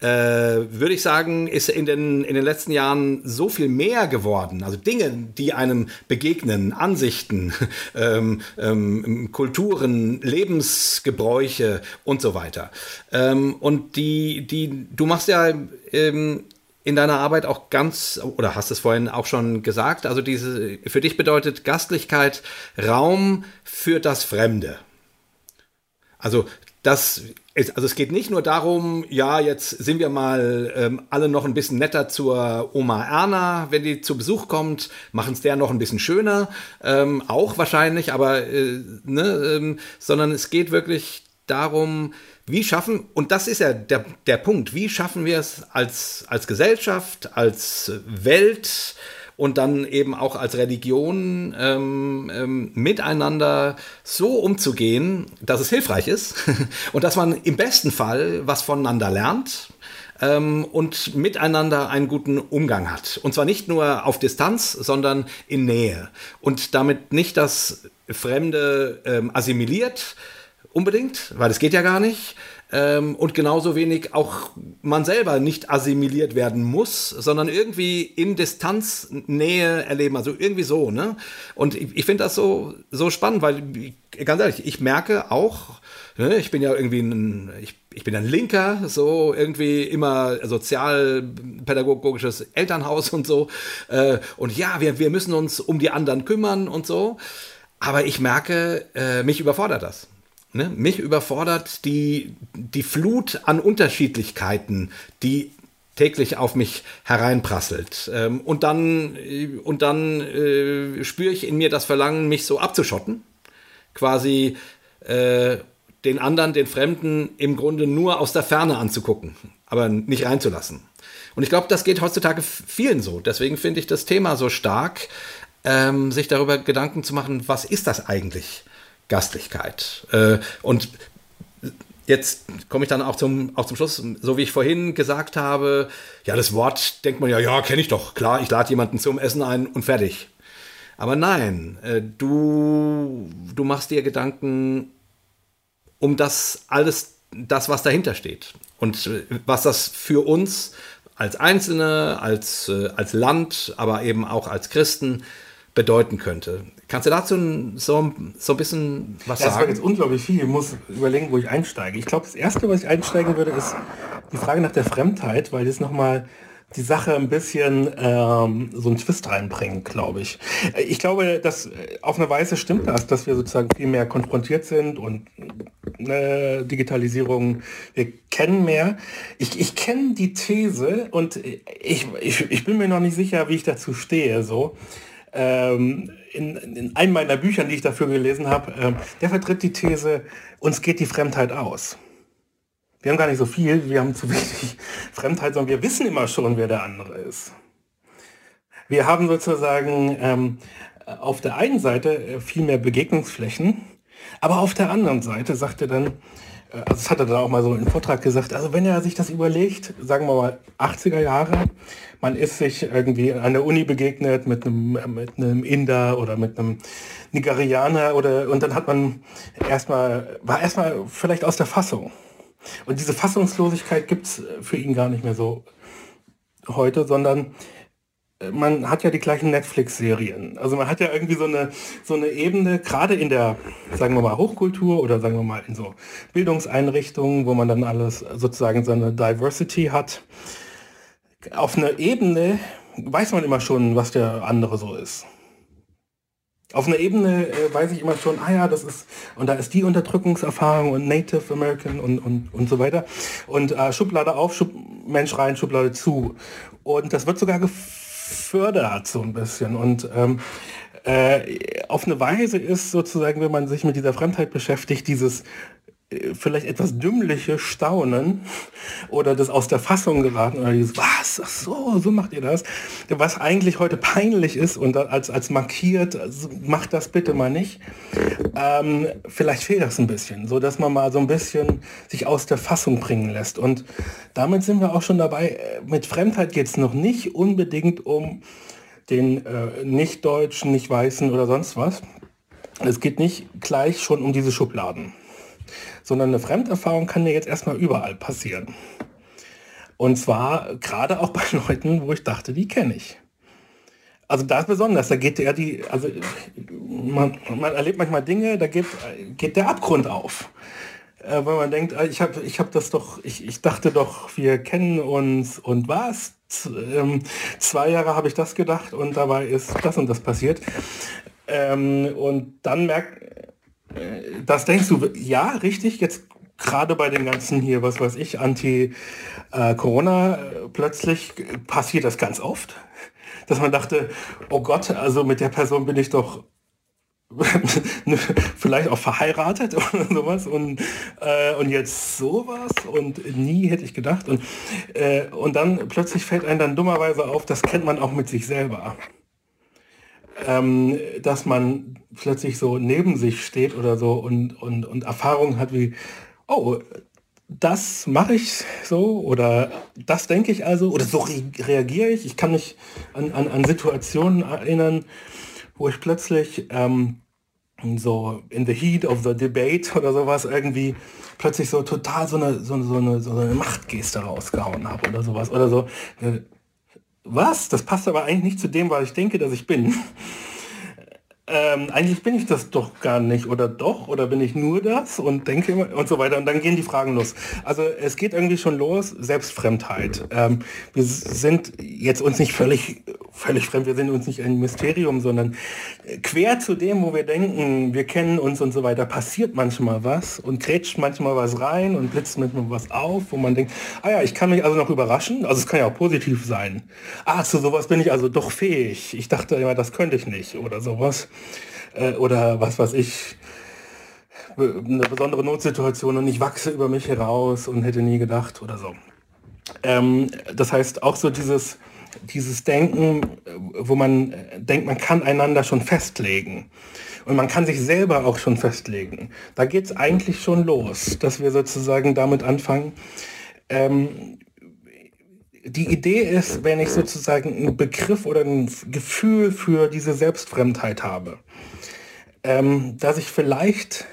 äh, würde ich sagen, ist in den, in den letzten Jahren so viel mehr geworden. Also Dinge, die einem begegnen, Ansichten, ähm, ähm, Kulturen, Lebensgebräuche und so weiter. Ähm, und die, die, du machst ja ähm, in deiner Arbeit auch ganz, oder hast es vorhin auch schon gesagt, also diese, für dich bedeutet Gastlichkeit Raum für das Fremde. Also das also es geht nicht nur darum, ja, jetzt sind wir mal ähm, alle noch ein bisschen netter zur Oma Erna, wenn die zu Besuch kommt, machen es der noch ein bisschen schöner, ähm, auch wahrscheinlich, aber äh, ne, ähm, sondern es geht wirklich darum, wie schaffen, und das ist ja der, der Punkt, wie schaffen wir es als, als Gesellschaft, als Welt, und dann eben auch als Religion ähm, ähm, miteinander so umzugehen, dass es hilfreich ist und dass man im besten Fall was voneinander lernt ähm, und miteinander einen guten Umgang hat. Und zwar nicht nur auf Distanz, sondern in Nähe. Und damit nicht das Fremde ähm, assimiliert unbedingt, weil es geht ja gar nicht, ähm, und genauso wenig auch man selber nicht assimiliert werden muss, sondern irgendwie in Distanz Nähe erleben, also irgendwie so, ne? Und ich, ich finde das so, so spannend, weil, ganz ehrlich, ich merke auch, ne, ich bin ja irgendwie ein, ich, ich bin ein Linker, so irgendwie immer sozialpädagogisches Elternhaus und so. Äh, und ja, wir, wir müssen uns um die anderen kümmern und so. Aber ich merke, äh, mich überfordert das. Ne? Mich überfordert die, die Flut an Unterschiedlichkeiten, die täglich auf mich hereinprasselt. Ähm, und dann, und dann äh, spüre ich in mir das Verlangen, mich so abzuschotten. Quasi äh, den anderen, den Fremden im Grunde nur aus der Ferne anzugucken, aber nicht reinzulassen. Und ich glaube, das geht heutzutage vielen so. Deswegen finde ich das Thema so stark, ähm, sich darüber Gedanken zu machen, was ist das eigentlich? Gastlichkeit. Äh, und jetzt komme ich dann auch zum, auch zum Schluss, so wie ich vorhin gesagt habe, ja, das Wort denkt man ja, ja, kenne ich doch, klar, ich lade jemanden zum Essen ein und fertig. Aber nein, äh, du, du machst dir Gedanken um das alles, das, was dahinter steht. Und äh, was das für uns als Einzelne, als, als Land, aber eben auch als Christen bedeuten könnte. Kannst du dazu so, so ein bisschen was ja, sagen? Das war jetzt unglaublich viel. Ich muss überlegen, wo ich einsteige. Ich glaube, das Erste, was ich einsteigen würde, ist die Frage nach der Fremdheit, weil das nochmal die Sache ein bisschen ähm, so einen Twist reinbringen, glaube ich. Ich glaube, dass äh, auf eine Weise stimmt das, dass wir sozusagen viel mehr konfrontiert sind und äh, Digitalisierung, wir kennen mehr. Ich, ich kenne die These und ich, ich, ich bin mir noch nicht sicher, wie ich dazu stehe. So ähm, in, in einem meiner Büchern, die ich dafür gelesen habe, ähm, der vertritt die These, uns geht die Fremdheit aus. Wir haben gar nicht so viel, wir haben zu wenig Fremdheit, sondern wir wissen immer schon, wer der andere ist. Wir haben sozusagen ähm, auf der einen Seite äh, viel mehr Begegnungsflächen, aber auf der anderen Seite sagt er dann, also das hat er dann auch mal so im Vortrag gesagt, also wenn er sich das überlegt, sagen wir mal 80er Jahre, man ist sich irgendwie an der Uni begegnet mit einem, mit einem Inder oder mit einem Nigerianer oder und dann hat man erstmal, war erstmal vielleicht aus der Fassung. Und diese Fassungslosigkeit gibt es für ihn gar nicht mehr so heute, sondern äh, man hat ja die gleichen Netflix-Serien. Also man hat ja irgendwie so eine, so eine Ebene, gerade in der, sagen wir mal, Hochkultur oder sagen wir mal in so Bildungseinrichtungen, wo man dann alles sozusagen seine Diversity hat. Auf einer Ebene weiß man immer schon, was der andere so ist. Auf einer Ebene äh, weiß ich immer schon, ah ja, das ist, und da ist die Unterdrückungserfahrung und Native American und, und, und so weiter. Und äh, Schublade auf, Schub, Mensch rein, Schublade zu. Und das wird sogar gefördert so ein bisschen. Und ähm, äh, auf eine Weise ist sozusagen, wenn man sich mit dieser Fremdheit beschäftigt, dieses vielleicht etwas dümmliche Staunen oder das aus der Fassung geraten oder dieses, was, ach so, so macht ihr das, was eigentlich heute peinlich ist und als, als markiert, also macht das bitte mal nicht. Ähm, vielleicht fehlt das ein bisschen, so dass man mal so ein bisschen sich aus der Fassung bringen lässt. Und damit sind wir auch schon dabei, mit Fremdheit geht es noch nicht unbedingt um den äh, Nicht-Deutschen, Nicht-Weißen oder sonst was. Es geht nicht gleich schon um diese Schubladen sondern eine Fremderfahrung kann mir jetzt erstmal überall passieren. Und zwar gerade auch bei Leuten, wo ich dachte, die kenne ich. Also da ist besonders, da geht der die, also man, man erlebt manchmal Dinge, da geht, geht der Abgrund auf. Äh, weil man denkt, äh, ich habe ich hab das doch, ich, ich dachte doch, wir kennen uns und was? Ähm, zwei Jahre habe ich das gedacht und dabei ist das und das passiert. Ähm, und dann merkt, das denkst du, ja, richtig, jetzt gerade bei den ganzen hier, was weiß ich, Anti-Corona, äh, plötzlich passiert das ganz oft, dass man dachte, oh Gott, also mit der Person bin ich doch vielleicht auch verheiratet oder sowas und, äh, und jetzt sowas und nie hätte ich gedacht. Und, äh, und dann plötzlich fällt einem dann dummerweise auf, das kennt man auch mit sich selber ähm, dass man plötzlich so neben sich steht oder so und, und, und Erfahrungen hat wie, oh, das mache ich so oder das denke ich also oder so re reagiere ich. Ich kann mich an, an, an Situationen erinnern, wo ich plötzlich ähm, so in the heat of the debate oder sowas irgendwie plötzlich so total so eine, so, so eine, so eine Machtgeste rausgehauen habe oder sowas oder so. Was? Das passt aber eigentlich nicht zu dem, was ich denke, dass ich bin. Ähm, eigentlich bin ich das doch gar nicht oder doch oder bin ich nur das und denke immer und so weiter und dann gehen die Fragen los. Also es geht irgendwie schon los, Selbstfremdheit. Ähm, wir sind jetzt uns nicht völlig völlig fremd, wir sind uns nicht ein Mysterium, sondern quer zu dem, wo wir denken, wir kennen uns und so weiter, passiert manchmal was und grätscht manchmal was rein und blitzt manchmal was auf, wo man denkt, ah ja, ich kann mich also noch überraschen, also es kann ja auch positiv sein. Ah, zu sowas bin ich also doch fähig. Ich dachte immer, das könnte ich nicht oder sowas. Äh, oder was weiß ich, eine besondere Notsituation und ich wachse über mich heraus und hätte nie gedacht oder so. Ähm, das heißt auch so dieses dieses Denken, wo man denkt, man kann einander schon festlegen. Und man kann sich selber auch schon festlegen. Da geht es eigentlich schon los, dass wir sozusagen damit anfangen. Ähm, die Idee ist, wenn ich sozusagen einen Begriff oder ein Gefühl für diese Selbstfremdheit habe, ähm, dass ich vielleicht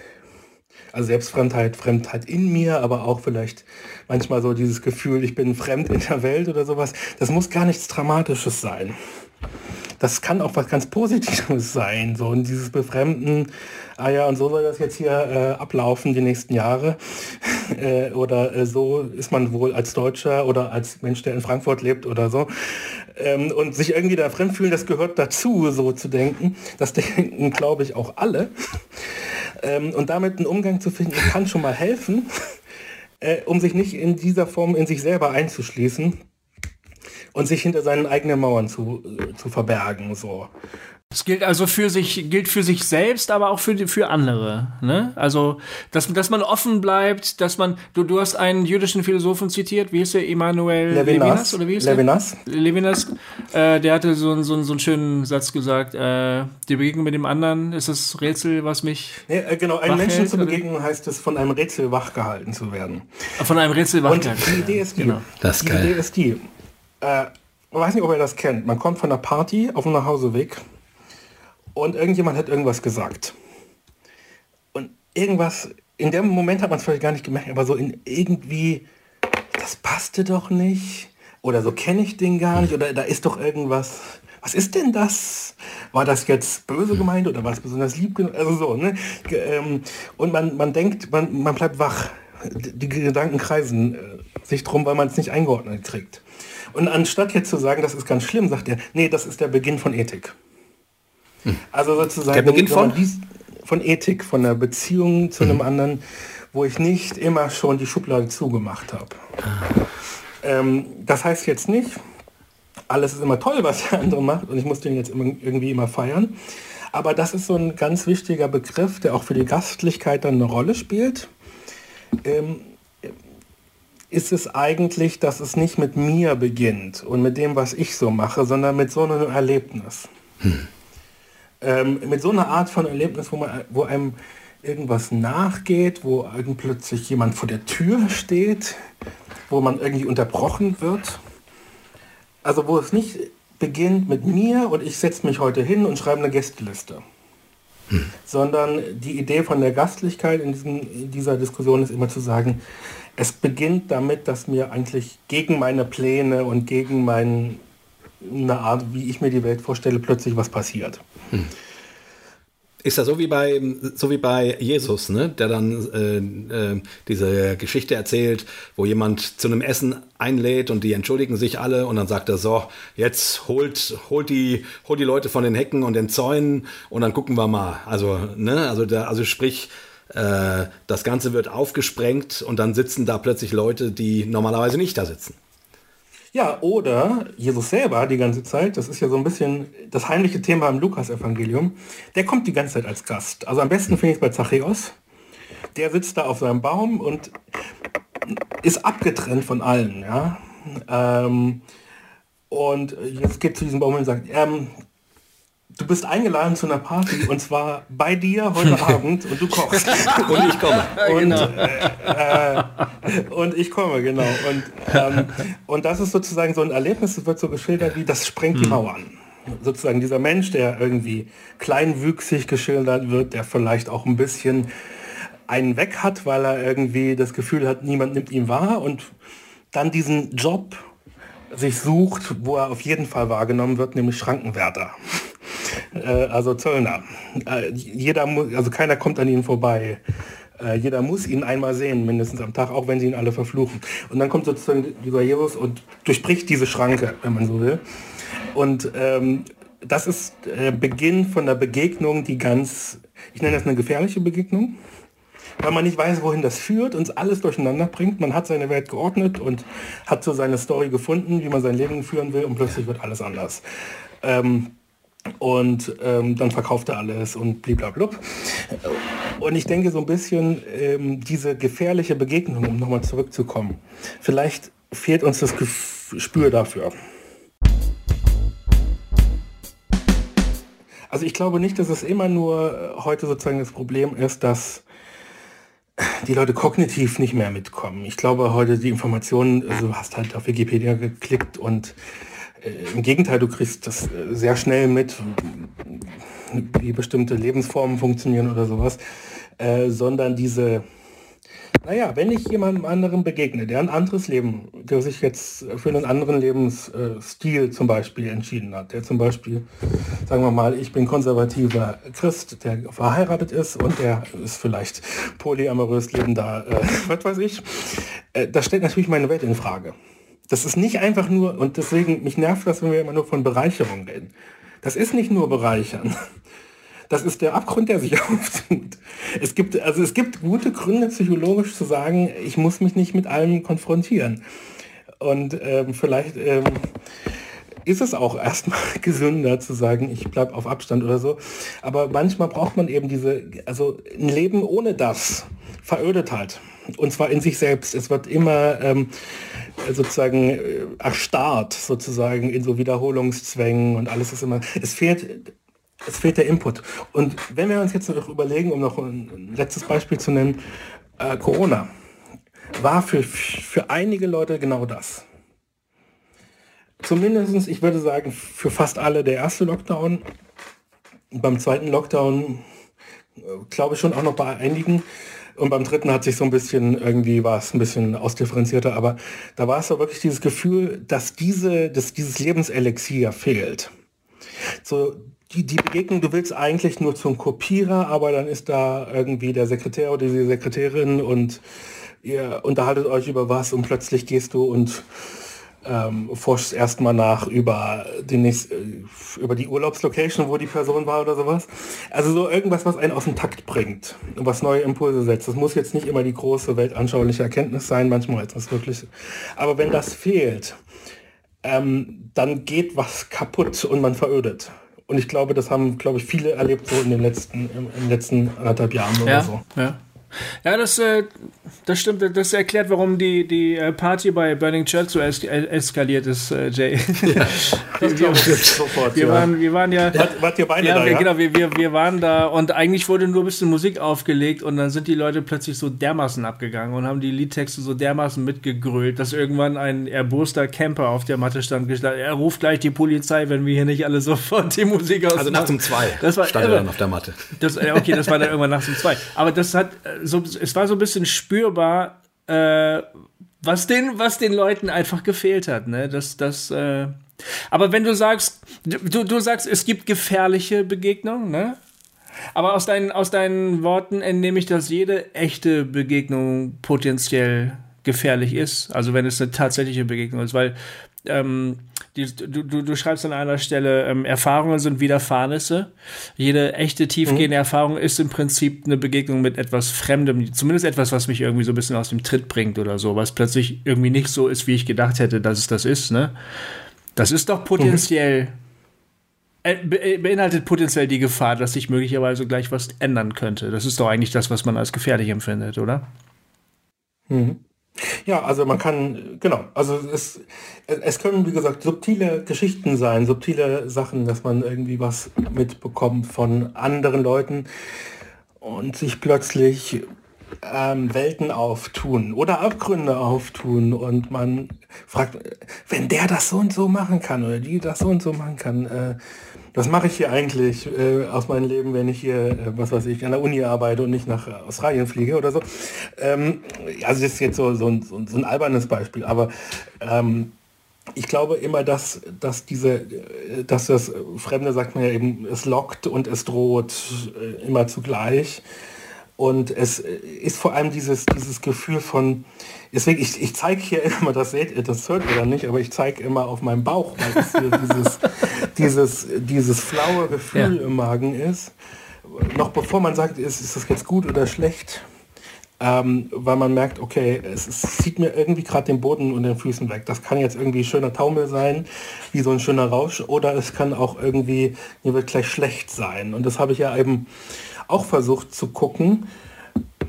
also Selbstfremdheit, Fremdheit in mir, aber auch vielleicht manchmal so dieses Gefühl, ich bin fremd in der Welt oder sowas. Das muss gar nichts Dramatisches sein. Das kann auch was ganz Positives sein, so und dieses Befremden, ah ja, und so soll das jetzt hier äh, ablaufen die nächsten Jahre. äh, oder äh, so ist man wohl als Deutscher oder als Mensch, der in Frankfurt lebt oder so. Ähm, und sich irgendwie da fremd fühlen, das gehört dazu, so zu denken. Das denken, glaube ich, auch alle. Ähm, und damit einen Umgang zu finden, kann schon mal helfen, äh, um sich nicht in dieser Form in sich selber einzuschließen und sich hinter seinen eigenen Mauern zu, zu verbergen. So. Es gilt also für sich, gilt für sich selbst, aber auch für, für andere. Ne? Also, dass, dass man offen bleibt, dass man, du, du hast einen jüdischen Philosophen zitiert, wie hieß der, Emanuel Levinas, Levinas oder wie hieß Levinas. der? Levinas. Äh, der hatte so, so, so einen schönen Satz gesagt, äh, die Begegnung mit dem anderen ist das Rätsel, was mich nee, äh, Genau, einem Menschen zu begegnen heißt es, von einem Rätsel wachgehalten zu werden. Von einem Rätsel wachgehalten. Und die Idee ist die, genau. das ist die geil. Idee ist die, äh, weiß nicht, ob ihr das kennt, man kommt von einer Party auf dem Nachhauseweg und irgendjemand hat irgendwas gesagt. Und irgendwas, in dem Moment hat man es vielleicht gar nicht gemerkt, aber so in irgendwie, das passte doch nicht. oder so kenne ich den gar nicht oder da ist doch irgendwas. Was ist denn das? War das jetzt böse gemeint oder war es besonders lieb? Also so, ne? Ähm, und man, man denkt, man, man bleibt wach. Die Gedanken kreisen äh, sich drum, weil man es nicht eingeordnet kriegt. Und anstatt jetzt zu sagen, das ist ganz schlimm, sagt er, nee, das ist der Beginn von Ethik. Hm. Also sozusagen der Beginn von? von Ethik, von der Beziehung zu hm. einem anderen, wo ich nicht immer schon die Schublade zugemacht habe. Ah. Ähm, das heißt jetzt nicht, alles ist immer toll, was der andere macht und ich muss den jetzt immer, irgendwie immer feiern. Aber das ist so ein ganz wichtiger Begriff, der auch für die Gastlichkeit dann eine Rolle spielt. Ähm, ist es eigentlich, dass es nicht mit mir beginnt und mit dem, was ich so mache, sondern mit so einem Erlebnis. Hm. Ähm, mit so einer Art von Erlebnis, wo, man, wo einem irgendwas nachgeht, wo plötzlich jemand vor der Tür steht, wo man irgendwie unterbrochen wird. Also wo es nicht beginnt mit mir und ich setze mich heute hin und schreibe eine Gästeliste. Hm. Sondern die Idee von der Gastlichkeit in, diesem, in dieser Diskussion ist immer zu sagen, es beginnt damit, dass mir eigentlich gegen meine Pläne und gegen meine Art, wie ich mir die Welt vorstelle, plötzlich was passiert. Hm. Ist ja so wie bei so wie bei Jesus, ne? der dann äh, äh, diese Geschichte erzählt, wo jemand zu einem Essen einlädt und die entschuldigen sich alle und dann sagt er so, jetzt holt holt die holt die Leute von den Hecken und den Zäunen und dann gucken wir mal. Also ne, also der, also sprich äh, das Ganze wird aufgesprengt und dann sitzen da plötzlich Leute, die normalerweise nicht da sitzen. Ja, oder Jesus selber die ganze Zeit, das ist ja so ein bisschen das heimliche Thema im Lukas-Evangelium, der kommt die ganze Zeit als Gast. Also am besten finde ich es bei Zachäus. Der sitzt da auf seinem Baum und ist abgetrennt von allen. Ja? Ähm, und jetzt geht zu diesem Baum und sagt, ähm, Du bist eingeladen zu einer Party und zwar bei dir heute Abend und du kochst. und ich komme. Und, genau. äh, äh, und ich komme, genau. Und, ähm, und das ist sozusagen so ein Erlebnis, das wird so geschildert wie, das sprengt die hm. Mauern. Sozusagen dieser Mensch, der irgendwie kleinwüchsig geschildert wird, der vielleicht auch ein bisschen einen weg hat, weil er irgendwie das Gefühl hat, niemand nimmt ihn wahr und dann diesen Job sich sucht, wo er auf jeden Fall wahrgenommen wird, nämlich Schrankenwärter. Äh, also Zöllner. Äh, jeder also keiner kommt an ihnen vorbei. Äh, jeder muss ihn einmal sehen, mindestens am Tag, auch wenn sie ihn alle verfluchen. Und dann kommt sozusagen dieser Jesus und durchbricht diese Schranke, wenn man so will. Und ähm, das ist äh, Beginn von der Begegnung, die ganz, ich nenne das eine gefährliche Begegnung, weil man nicht weiß, wohin das führt, uns alles durcheinander bringt. Man hat seine Welt geordnet und hat so seine Story gefunden, wie man sein Leben führen will und plötzlich wird alles anders. Ähm, und ähm, dann verkauft er alles und bliblablub. Und ich denke so ein bisschen, ähm, diese gefährliche Begegnung, um nochmal zurückzukommen, vielleicht fehlt uns das Gespür dafür. Also ich glaube nicht, dass es immer nur äh, heute sozusagen das Problem ist, dass die Leute kognitiv nicht mehr mitkommen. Ich glaube heute die Informationen, also du hast halt auf Wikipedia geklickt und Im Gegenteil, du kriegst das äh, sehr schnell mit, wie bestimmte Lebensformen funktionieren oder sowas, äh, sondern diese, naja, wenn ich jemandem anderen begegne, der ein anderes Leben, der sich jetzt für einen anderen Lebensstil zum Beispiel entschieden hat, der zum Beispiel, sagen wir mal, ich bin konservativer Christ, der verheiratet ist und der ist vielleicht polyamorös lebender, äh, was weiß ich, äh, das stellt natürlich meine Welt in Frage. Das ist nicht einfach nur, und deswegen, mich nervt das, wenn wir immer nur von Bereicherung reden. Das ist nicht nur bereichern. Das ist der Abgrund, der sich auftut. Es gibt, also es gibt gute Gründe, psychologisch zu sagen, ich muss mich nicht mit allem konfrontieren. Und ähm, vielleicht ähm, ist es auch erstmal gesünder zu sagen, ich bleibe auf Abstand oder so. Aber manchmal braucht man eben diese, also ein Leben ohne das verödet halt. Und zwar in sich selbst. Es wird immer ähm, sozusagen äh, erstarrt, sozusagen in so Wiederholungszwängen und alles ist immer. Es fehlt, es fehlt der Input. Und wenn wir uns jetzt noch überlegen, um noch ein letztes Beispiel zu nennen, äh, Corona war für, für einige Leute genau das. Zumindest, ich würde sagen, für fast alle der erste Lockdown. Beim zweiten Lockdown äh, glaube ich schon auch noch bei einigen und beim dritten hat sich so ein bisschen, irgendwie war es ein bisschen ausdifferenzierter, aber da war es so wirklich dieses Gefühl, dass diese, dass dieses Lebenselixier fehlt. So, die, die Begegnung, du willst eigentlich nur zum Kopierer, aber dann ist da irgendwie der Sekretär oder die Sekretärin und ihr unterhaltet euch über was und plötzlich gehst du und ähm, forschst erstmal nach über die, nächste, äh, über die Urlaubslocation, wo die Person war oder sowas. Also so irgendwas, was einen aus dem Takt bringt und was neue Impulse setzt. Das muss jetzt nicht immer die große weltanschauliche Erkenntnis sein, manchmal ist das wirklich. Aber wenn das fehlt, ähm, dann geht was kaputt und man verödet. Und ich glaube, das haben, glaube ich, viele erlebt so in den letzten, im, im letzten anderthalb Jahren oder ja, so. Ja. Ja, das, äh, das stimmt. Das erklärt, warum die, die äh, Party bei Burning Church so es eskaliert ist, äh, Jay. Ja, das glaube ich jetzt sofort. Wir, ja. waren, wir waren ja. Wart, wart ihr beide ja, da? Wir, ja? Genau, wir, wir, wir waren da und eigentlich wurde nur ein bisschen Musik aufgelegt und dann sind die Leute plötzlich so dermaßen abgegangen und haben die Liedtexte so dermaßen mitgegrölt, dass irgendwann ein erboster Camper auf der Matte stand. Er ruft gleich die Polizei, wenn wir hier nicht alle sofort die Musik aus. Also nachts um zwei das war stand er dann auf der Matte. Das, okay, das war dann irgendwann nachts um zwei. Aber das hat so, es war so ein bisschen spürbar, äh, was den, was den Leuten einfach gefehlt hat, ne? Das, das, äh, aber wenn du sagst, du, du sagst, es gibt gefährliche Begegnungen, ne? Aber aus deinen, aus deinen Worten entnehme ich, dass jede echte Begegnung potenziell gefährlich ist. Also wenn es eine tatsächliche Begegnung ist, weil ähm, die, du, du, du schreibst an einer Stelle, ähm, Erfahrungen sind Widerfahrnisse. Jede echte tiefgehende mhm. Erfahrung ist im Prinzip eine Begegnung mit etwas Fremdem, zumindest etwas, was mich irgendwie so ein bisschen aus dem Tritt bringt oder so, was plötzlich irgendwie nicht so ist, wie ich gedacht hätte, dass es das ist. Ne? Das ist doch potenziell, mhm. äh, beinhaltet potenziell die Gefahr, dass sich möglicherweise gleich was ändern könnte. Das ist doch eigentlich das, was man als gefährlich empfindet, oder? Mhm. Ja, also man kann, genau, also es, es können, wie gesagt, subtile Geschichten sein, subtile Sachen, dass man irgendwie was mitbekommt von anderen Leuten und sich plötzlich ähm, Welten auftun oder Abgründe auftun und man fragt, wenn der das so und so machen kann oder die das so und so machen kann, äh, was mache ich hier eigentlich äh, aus meinem Leben, wenn ich hier, äh, was weiß ich, an der Uni arbeite und nicht nach Australien fliege oder so. Ähm, also das ist jetzt so, so, ein, so ein albernes Beispiel, aber ähm, ich glaube immer, dass, dass diese, dass das Fremde sagt man ja eben, es lockt und es droht äh, immer zugleich. Und es ist vor allem dieses, dieses Gefühl von, deswegen, ich, ich zeige hier immer, das seht ihr, das hört ihr dann nicht, aber ich zeige immer auf meinem Bauch, weil es hier dieses, dieses, dieses flaue Gefühl ja. im Magen ist. Noch bevor man sagt, ist, ist das jetzt gut oder schlecht, ähm, weil man merkt, okay, es, es zieht mir irgendwie gerade den Boden und den Füßen weg. Das kann jetzt irgendwie schöner Taumel sein, wie so ein schöner Rausch, oder es kann auch irgendwie, mir wird gleich schlecht sein. Und das habe ich ja eben auch versucht zu gucken.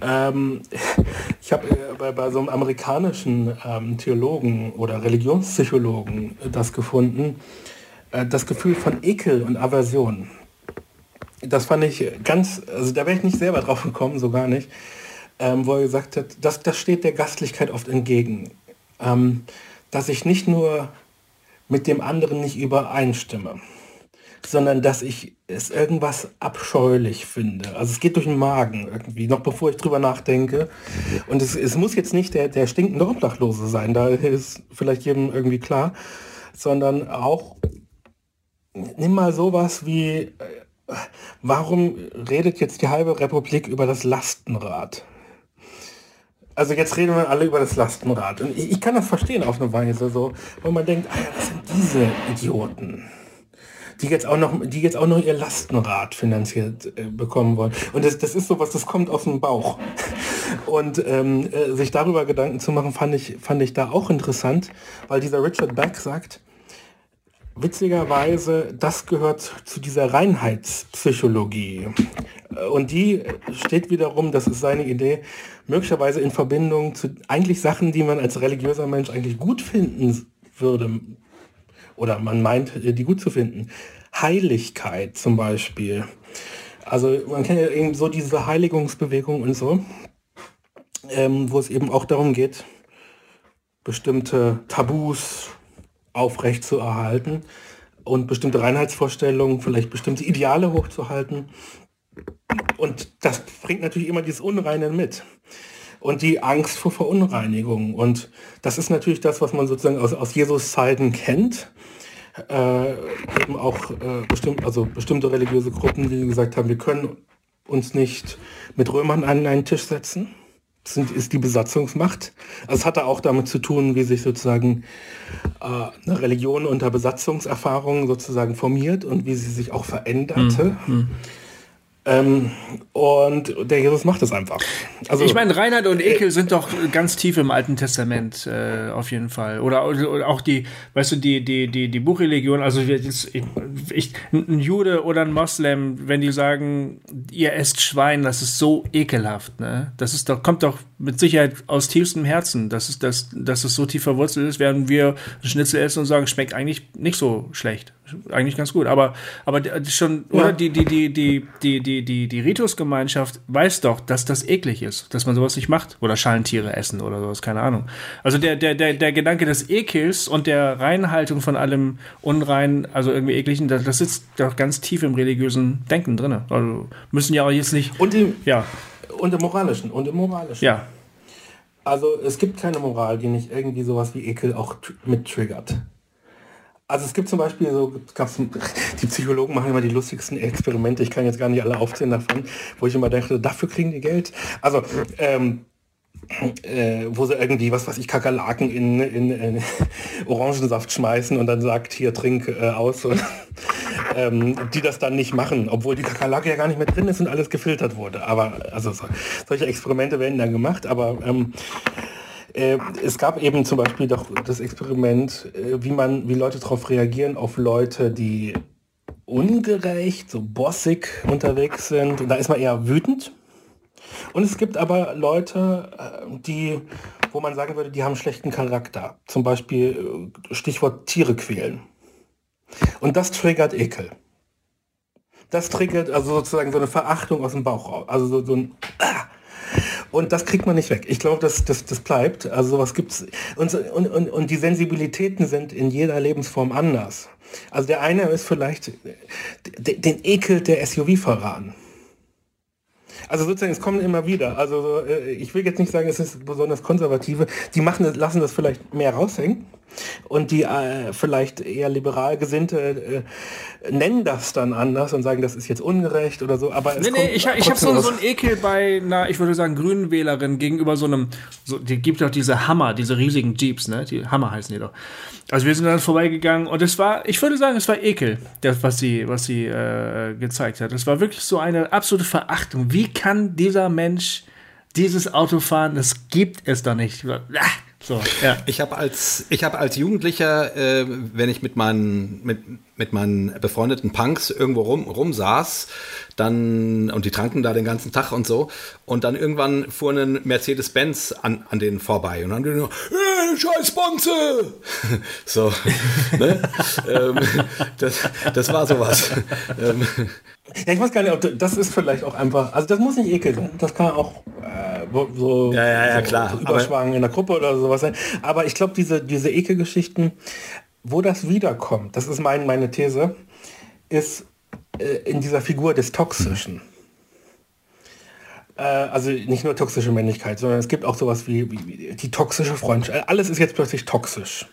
Ähm, ich habe äh, bei, bei, so einem amerikanischen ähm, Theologen oder Religionspsychologen das gefunden, äh, das Gefühl von Ekel und Aversion. Das fand ich ganz, also da wäre ich nicht selber drauf gekommen, so gar nicht, ähm, wo er gesagt hat, das, das steht der Gastlichkeit oft entgegen. Ähm, dass ich nicht nur mit dem anderen nicht übereinstimme, sondern dass ich es irgendwas abscheulich finde. Also es geht durch den Magen irgendwie, noch bevor ich drüber nachdenke. Und es, es muss jetzt nicht der, der stinkende Obdachlose sein, da ist vielleicht jedem irgendwie klar, sondern auch, nimm mal sowas wie, äh, warum redet jetzt die halbe Republik über das Lastenrad? Also jetzt reden wir alle über das Lastenrad. Und ich, ich kann das verstehen auf eine Weise, so, wo man denkt, ah das sind diese Idioten die jetzt auch noch, die jetzt auch noch ihr Lastenrad finanziert äh, bekommen wollen. Und das, das ist sowas, das kommt aus dem Bauch. Und ähm, äh, sich darüber Gedanken zu machen, fand ich, fand ich da auch interessant, weil dieser Richard Beck sagt, witzigerweise, das gehört zu dieser Reinheitspsychologie. Und die steht wiederum, das ist seine Idee, möglicherweise in Verbindung zu eigentlich Sachen, die man als religiöser Mensch eigentlich gut finden würde, oder man meint, äh, die gut zu finden. Heiligkeit zum Beispiel. Also man kennt ja eben so diese Heiligungsbewegung und so, ähm, wo es eben auch darum geht, bestimmte Tabus aufrecht zu erhalten und bestimmte Reinheitsvorstellungen, vielleicht bestimmte Ideale hochzuhalten. und das bringt natürlich immer dieses Unreine mit. Und die Angst vor Verunreinigung. Und das ist natürlich das, was man sozusagen aus, aus Jesus Zeiten kennt. Äh, eben auch äh, bestimmt, also bestimmte religiöse Gruppen, die gesagt haben, wir können uns nicht mit Römern an einen Tisch setzen. Das sind, ist die Besatzungsmacht. Also es hatte auch damit zu tun, wie sich sozusagen äh, eine Religion unter Besatzungserfahrungen sozusagen formiert und wie sie sich auch veränderte. Mhm. Ähm, und der Jesus macht es einfach. Also, ich meine, Reinhard und Ekel äh, sind doch ganz tief im Alten Testament, äh, auf jeden Fall. Oder, oder, auch die, weißt du, die, die, die, die Buchreligion, also ich, ich, ein Jude oder ein Moslem, wenn die sagen, ihr esst Schwein, das ist so ekelhaft, ne? Das ist doch, kommt doch mit Sicherheit aus tiefstem Herzen, dass es, dass, dass es so tief verwurzelt ist, während wir Schnitzel essen und sagen, schmeckt eigentlich nicht so schlecht. Eigentlich ganz gut. Aber, aber schon, ja. oder die, die, die, die, die, die, die, die Ritusgemeinschaft weiß doch, dass das eklig ist, dass man sowas nicht macht. Oder Schalentiere essen oder sowas, keine Ahnung. Also der, der, der, der Gedanke des Ekels und der Reinhaltung von allem Unrein, also irgendwie ekligen, das, das sitzt doch ganz tief im religiösen Denken drin. Also müssen ja auch jetzt nicht. Und im, ja. Und im moralischen. Und im moralischen. Ja. Also es gibt keine Moral, die nicht irgendwie sowas wie Ekel auch mit triggert. Also es gibt zum Beispiel so, gab's, die Psychologen machen immer die lustigsten Experimente, ich kann jetzt gar nicht alle aufzählen davon, wo ich immer dachte, dafür kriegen die Geld. Also ähm, äh, wo sie irgendwie, was weiß ich, Kakerlaken in, in, in Orangensaft schmeißen und dann sagt, hier trink äh, aus. Und, ähm, die das dann nicht machen, obwohl die Kakerlake ja gar nicht mehr drin ist und alles gefiltert wurde. Aber also so, solche Experimente werden dann gemacht, aber ähm, äh, es gab eben zum Beispiel doch das Experiment, äh, wie man, wie Leute darauf reagieren, auf Leute, die ungerecht, so bossig unterwegs sind. Und da ist man eher wütend. Und es gibt aber Leute, äh, die, wo man sagen würde, die haben schlechten Charakter. Zum Beispiel Stichwort Tiere quälen. Und das triggert Ekel. Das triggert also sozusagen so eine Verachtung aus dem Bauch raus. Also so, so ein ah, und das kriegt man nicht weg. Ich glaube, das, das, das bleibt. Also sowas gibt's. Und, und, und, und die Sensibilitäten sind in jeder Lebensform anders. Also der eine ist vielleicht den Ekel der SUV-Fahrer Also sozusagen, es kommen immer wieder. Also äh, ich will jetzt nicht sagen, es ist besonders konservative. Die machen, lassen das vielleicht mehr raushängen und die äh, vielleicht eher liberal gesinnte äh, nennen das dann anders und sagen, das ist jetzt ungerecht oder so. Aber nee, nee, ich, ich habe so, so einen Ekel bei einer, ich würde sagen, grünen Wählerin gegenüber so einem, so, die gibt doch diese Hammer, diese riesigen Jeeps, ne? Die Hammer heißen die doch. Also wir sind dann vorbeigegangen und es war, ich würde sagen, es war Ekel, das, was sie, was sie äh, gezeigt hat. Es war wirklich so eine absolute Verachtung. Wie kann dieser Mensch dieses Auto fahren? Das gibt es doch nicht. Ah! So, ja. Ich habe als ich habe als Jugendlicher, äh, wenn ich mit meinen mit, mit meinen befreundeten Punks irgendwo rum rumsaß, dann und die tranken da den ganzen Tag und so und dann irgendwann fuhr ein Mercedes-Benz an, an denen vorbei und dann hey, scheiß Bonze! so, ne? ähm, das, das war sowas. ähm, ja, ich weiß gar nicht, ob das ist vielleicht auch einfach, also das muss nicht ekel sein, das kann auch äh, so, ja, ja, ja, klar. So Überschwang in der Gruppe oder sowas sein. Aber ich glaube, diese, diese Ekelgeschichten, wo das wiederkommt, das ist mein, meine These, ist äh, in dieser Figur des Toxischen. Äh, also nicht nur toxische Männlichkeit, sondern es gibt auch sowas wie, wie, die toxische Freundschaft. Alles ist jetzt plötzlich toxisch.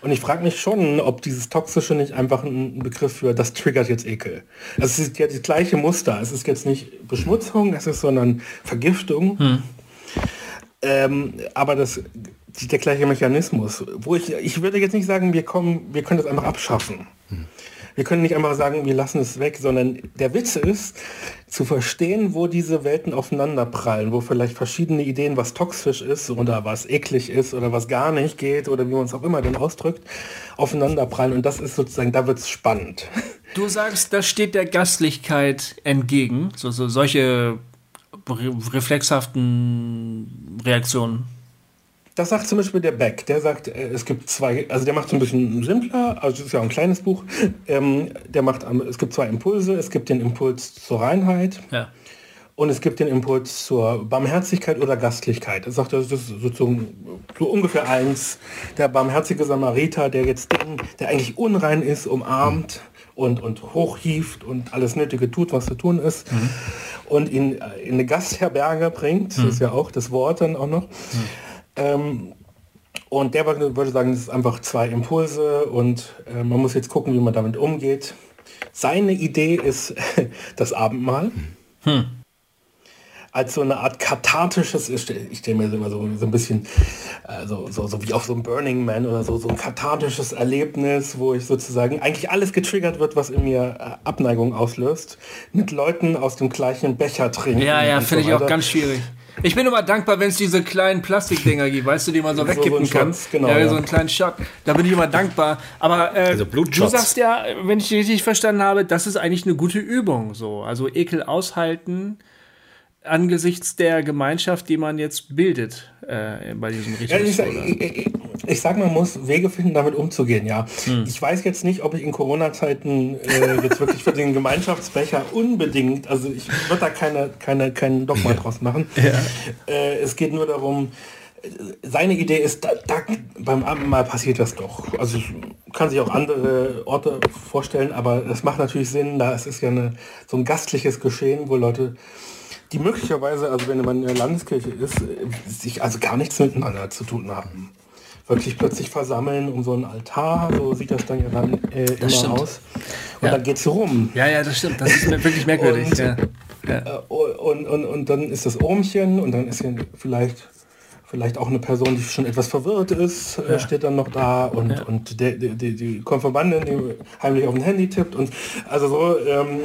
Und ich frage mich schon, ob dieses Toxische nicht einfach ein Begriff für, das triggert jetzt Ekel. Also es ist ja das gleiche Muster. Es ist jetzt nicht Beschmutzung, es ist sondern Vergiftung. Hm. Ähm, aber das, der gleiche Mechanismus. Wo ich, ich würde jetzt nicht sagen, wir kommen, wir können das einfach abschaffen. Hm. Wir können nicht einfach sagen, wir lassen es weg, sondern der Witz ist, zu verstehen, wo diese Welten aufeinanderprallen, wo vielleicht verschiedene Ideen, was toxisch ist oder was eklig ist oder was gar nicht geht oder wie man es auch immer denn ausdrückt, aufeinanderprallen. Und das ist sozusagen, da wird es spannend. Du sagst, das steht der Gastlichkeit entgegen, so, so solche reflexhaften Reaktionen. Das sagt zum Beispiel der Beck. Der sagt, äh, es gibt zwei, also der macht so ein bisschen simpler, also es ist ja ein kleines Buch. Ähm, der macht, es gibt zwei Impulse. Es gibt den Impuls zur Reinheit. Ja. und es gibt den Impuls zur Barmherzigkeit oder Gastlichkeit. Er sagt, das ist sozusagen so ungefähr eins. Der barmherzige Samariter, der jetzt den, der eigentlich unrein ist, umarmt und, und hochhieft und alles Nötige tut, was zu tun ist. Mhm. Und ihn in eine Gastherberge bringt, mhm. das ist ja auch das Wort dann auch noch. Mhm. Ähm, und der würde sagen, es ist einfach zwei Impulse und äh, man muss jetzt gucken, wie man damit umgeht. Seine Idee ist das Abendmahl. Hm. Als so eine Art kathartisches, ich stelle mir immer so, so ein bisschen äh, so, so, so wie auf so ein Burning Man oder so, so ein kathartisches Erlebnis, wo ich sozusagen eigentlich alles getriggert wird, was in mir äh, Abneigung auslöst, mit Leuten aus dem gleichen Becher trinken. Ja, ja, finde so ich auch ganz schwierig. Ich bin immer dankbar, wenn es diese kleinen Plastikdinger gibt, weißt du, die man so, so wegkippen so kann. genau, ja, ja, so einen kleinen Shot. Da bin ich immer dankbar. Aber äh, also du sagst ja, wenn ich richtig verstanden habe, das ist eigentlich eine gute Übung. So, also Ekel aushalten angesichts der Gemeinschaft, die man jetzt bildet äh, bei diesem Ritus. Ja, ich, ich, ich, ich sag, man muss Wege finden, damit umzugehen, ja. Hm. Ich weiß jetzt nicht, ob ich in Corona-Zeiten äh, jetzt wirklich für den Gemeinschaftsbecher unbedingt, also ich würde da keine, keine, keinen Dogma draus machen. Ja. Äh, es geht nur darum, seine Idee ist, da, da, beim Abendmahl passiert das doch. Also kann sich auch andere Orte vorstellen, aber es macht natürlich Sinn, da es ist ja eine, so ein gastliches Geschehen, wo Leute die möglicherweise, also wenn man in der Landeskirche ist, sich also gar nichts miteinander zu tun haben. Wirklich plötzlich versammeln um so einen Altar, so sieht das dann ja dann äh, immer stimmt. aus. Und ja. dann geht es rum. Ja, ja, das stimmt. Das ist wirklich merkwürdig. und, ja. Ja. Äh, und, und, und dann ist das Ohmchen und dann ist ja vielleicht vielleicht auch eine Person, die schon etwas verwirrt ist, äh, ja. steht dann noch da und, ja. und der, die, die, die Konfirmandin, die heimlich auf dem Handy tippt und also so, ähm,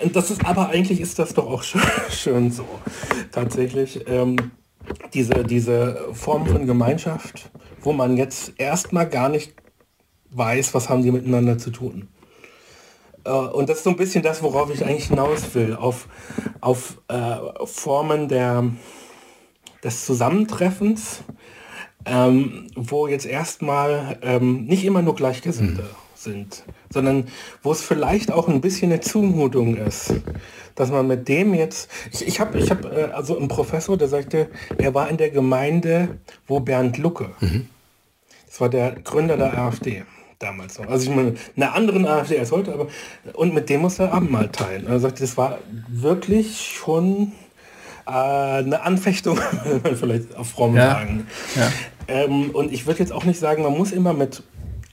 äh, das ist aber eigentlich ist das doch auch schön, schön so tatsächlich. Ähm, diese, diese Form von Gemeinschaft, wo man jetzt erstmal gar nicht weiß, was haben die miteinander zu tun. Äh, und das ist so ein bisschen das, worauf ich eigentlich hinaus will, auf, auf äh, Formen der, des Zusammentreffens, ähm, wo jetzt erstmal ähm, nicht immer nur Gleichgesinnte mhm. sind, sondern wo es vielleicht auch ein bisschen eine Zumutung ist, dass man mit dem jetzt, ich, ich habe ich hab, äh, also einen Professor, der sagte, er war in der Gemeinde, wo Bernd Lucke, mhm. das war der Gründer der AfD damals noch. Also ich meine, einer anderen AfD als heute, aber und mit dem muss er Abendmahl teilen. Er sagte, das war wirklich schon eine Anfechtung, vielleicht auf fromm ja. sagen. Ja. Ähm, und ich würde jetzt auch nicht sagen, man muss immer mit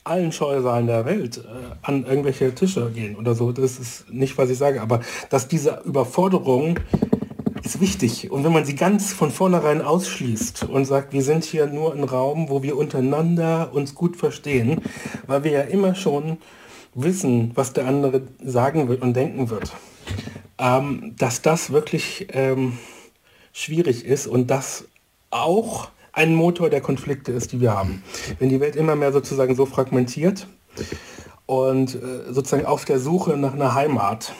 allen Scheusalen der Welt äh, an irgendwelche Tische gehen oder so. Das ist nicht, was ich sage. Aber dass diese Überforderung ist wichtig. Und wenn man sie ganz von vornherein ausschließt und sagt, wir sind hier nur ein Raum, wo wir untereinander uns gut verstehen, weil wir ja immer schon wissen, was der andere sagen wird und denken wird, ähm, dass das wirklich ähm, schwierig ist und das auch ein Motor der Konflikte ist, die wir haben. Wenn die Welt immer mehr sozusagen so fragmentiert und äh, sozusagen auf der Suche nach einer Heimat,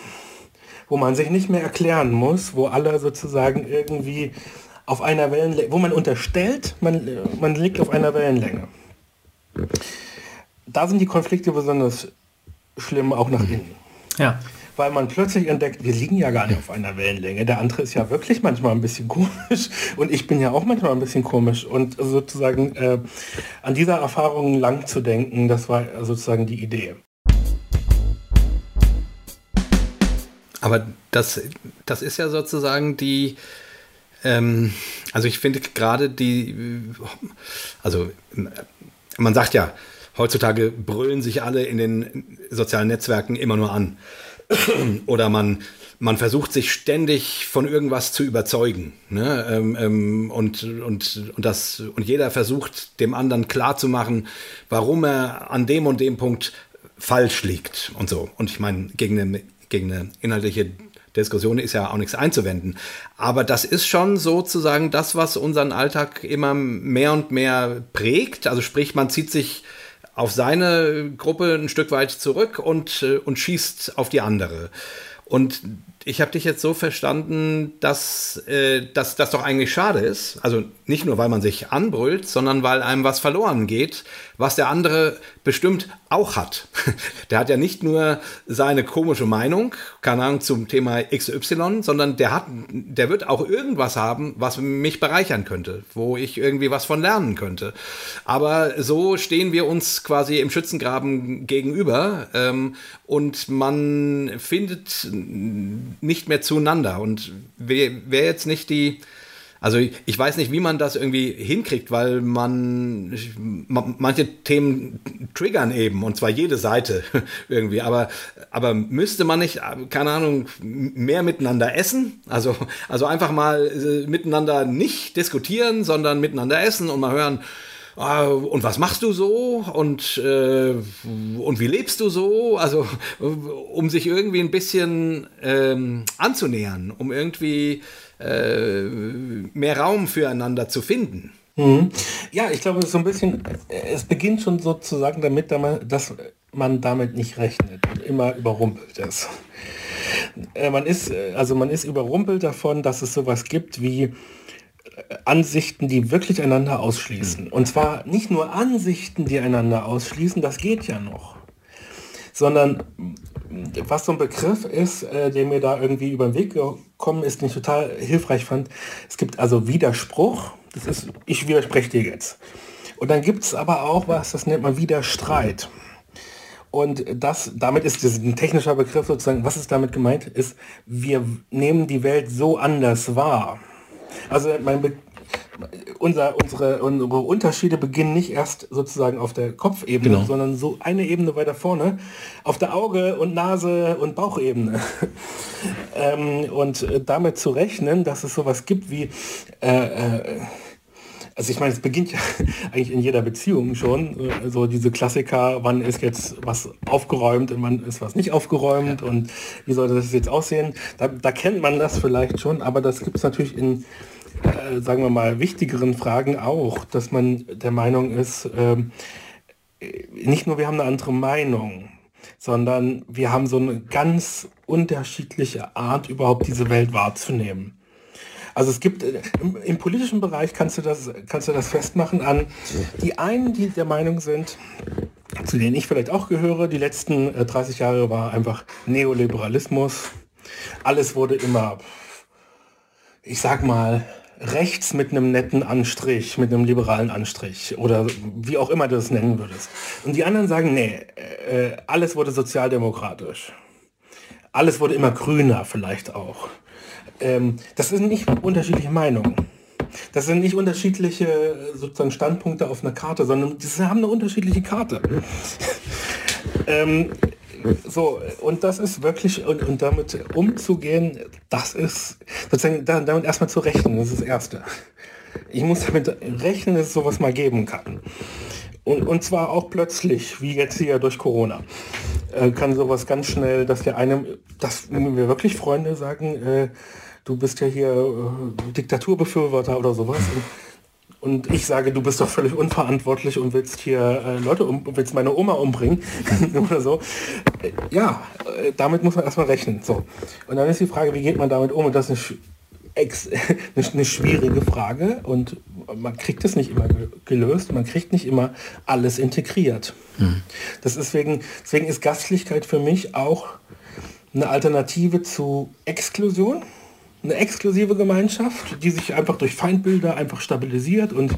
wo man sich nicht mehr erklären muss, wo alle sozusagen irgendwie auf einer Wellenlänge, wo man unterstellt, man, man liegt auf einer Wellenlänge. Da sind die Konflikte besonders schlimm, auch nach innen. Ja weil man plötzlich entdeckt, wir liegen ja gar nicht auf einer Wellenlänge. Der andere ist ja wirklich manchmal ein bisschen komisch und ich bin ja auch manchmal ein bisschen komisch. Und sozusagen äh, an dieser Erfahrung lang zu denken, das war sozusagen die Idee. Aber das, das ist ja sozusagen die, ähm, also ich finde gerade die, also man sagt ja, heutzutage brüllen sich alle in den sozialen Netzwerken immer nur an. oder man, man versucht sich ständig von irgendwas zu überzeugen. Ne? Ähm, ähm, und, und, und, das, und jeder versucht dem anderen klarzumachen, warum er an dem und dem Punkt falsch liegt und so. Und ich meine, gegen eine, gegen eine inhaltliche Diskussion ist ja auch nichts einzuwenden. Aber das ist schon sozusagen das, was unseren Alltag immer mehr und mehr prägt. Also sprich, man zieht sich auf seine Gruppe ein Stück weit zurück und, äh, und schießt auf die andere. Und ich habe dich jetzt so verstanden, dass, äh, dass das doch eigentlich schade ist. Also nicht nur, weil man sich anbrüllt, sondern weil einem was verloren geht, was der andere bestimmt auch hat. Der hat ja nicht nur seine komische Meinung, keine Ahnung, zum Thema XY, sondern der hat, der wird auch irgendwas haben, was mich bereichern könnte, wo ich irgendwie was von lernen könnte. Aber so stehen wir uns quasi im Schützengraben gegenüber ähm, und man findet nicht mehr zueinander. Und wer, jetzt nicht die, also ich weiß nicht, wie man das irgendwie hinkriegt, weil man manche Themen triggern eben und zwar jede Seite irgendwie. Aber aber müsste man nicht, keine Ahnung, mehr miteinander essen? Also also einfach mal äh, miteinander nicht diskutieren, sondern miteinander essen und mal hören. Ah, und was machst du so und äh, und wie lebst du so? Also um sich irgendwie ein bisschen ähm, anzunähern, um irgendwie äh, mehr Raum füreinander zu finden. Mhm. Ja, ich glaube, so ein bisschen, es beginnt schon sozusagen damit, dass man damit nicht rechnet und immer überrumpelt ist. Äh, man ist, also man ist überrumpelt davon, dass es sowas gibt wie Ansichten, die wirklich einander ausschließen. Und zwar nicht nur Ansichten, die einander ausschließen, das geht ja noch, sondern was so ein Begriff ist, äh, der mir da irgendwie über den Weg gekommen ist, den ich total hilfreich fand. Es gibt also Widerspruch, das ist, ich widerspreche dir jetzt. Und dann gibt es aber auch was, das nennt man Widerstreit. Und das, damit ist das ein technischer Begriff sozusagen, was ist damit gemeint, ist, wir nehmen die Welt so anders wahr. Also mein, Be unser, unsere, unsere Unterschiede beginnen nicht erst sozusagen auf der Kopfebene, genau. sondern so eine Ebene weiter vorne, auf der Auge- und Nase- und Bauchebene. ähm, und äh, damit zu rechnen, dass es sowas gibt wie äh, äh, also ich meine, es beginnt ja eigentlich in jeder Beziehung schon, äh, so diese Klassiker, wann ist jetzt was aufgeräumt und wann ist was nicht aufgeräumt und wie soll das jetzt aussehen. Da, da kennt man das vielleicht schon, aber das gibt es natürlich in äh, sagen wir mal, wichtigeren Fragen auch, dass man der Meinung ist, äh, nicht nur wir haben eine andere Meinung, sondern wir haben so eine ganz unterschiedliche Art, überhaupt diese Welt wahrzunehmen. Also es gibt äh, im, im, politischen Bereich kannst du das kannst du das festmachen an die einen, die der Meinung sind, zu denen ich vielleicht auch gehöre. Die letzten äh, 30 Jahre war einfach Neoliberalismus. Alles wurde immer, ich sag mal, rechts mit einem netten Anstrich, mit einem liberalen Anstrich oder wie auch immer du das nennen würdest. Und die anderen sagen, nee, äh, alles wurde sozialdemokratisch. Alles wurde immer grüner vielleicht auch. Ähm, das sind nicht unterschiedliche Meinungen. Das sind nicht unterschiedliche äh, sozusagen Standpunkte auf einer Karte, sondern sie haben eine unterschiedliche Karte. ähm, so, und das ist wirklich, und, und damit umzugehen, das ist sozusagen damit erstmal zu rechnen, das ist das Erste. Ich muss damit rechnen, dass es sowas mal geben kann. Und, und zwar auch plötzlich, wie jetzt hier durch Corona. Äh, kann sowas ganz schnell, dass der eine, dass wir wirklich Freunde sagen, äh, du bist ja hier äh, Diktaturbefürworter oder sowas. Und, und ich sage, du bist doch völlig unverantwortlich und willst hier äh, Leute um, willst meine Oma umbringen oder so. Äh, ja, äh, damit muss man erstmal rechnen. So. Und dann ist die Frage, wie geht man damit um? Und das ist eine, eine schwierige Frage und man kriegt es nicht immer gelöst, man kriegt nicht immer alles integriert. Mhm. Das ist deswegen, deswegen ist Gastlichkeit für mich auch eine Alternative zu Exklusion eine exklusive Gemeinschaft, die sich einfach durch Feindbilder einfach stabilisiert und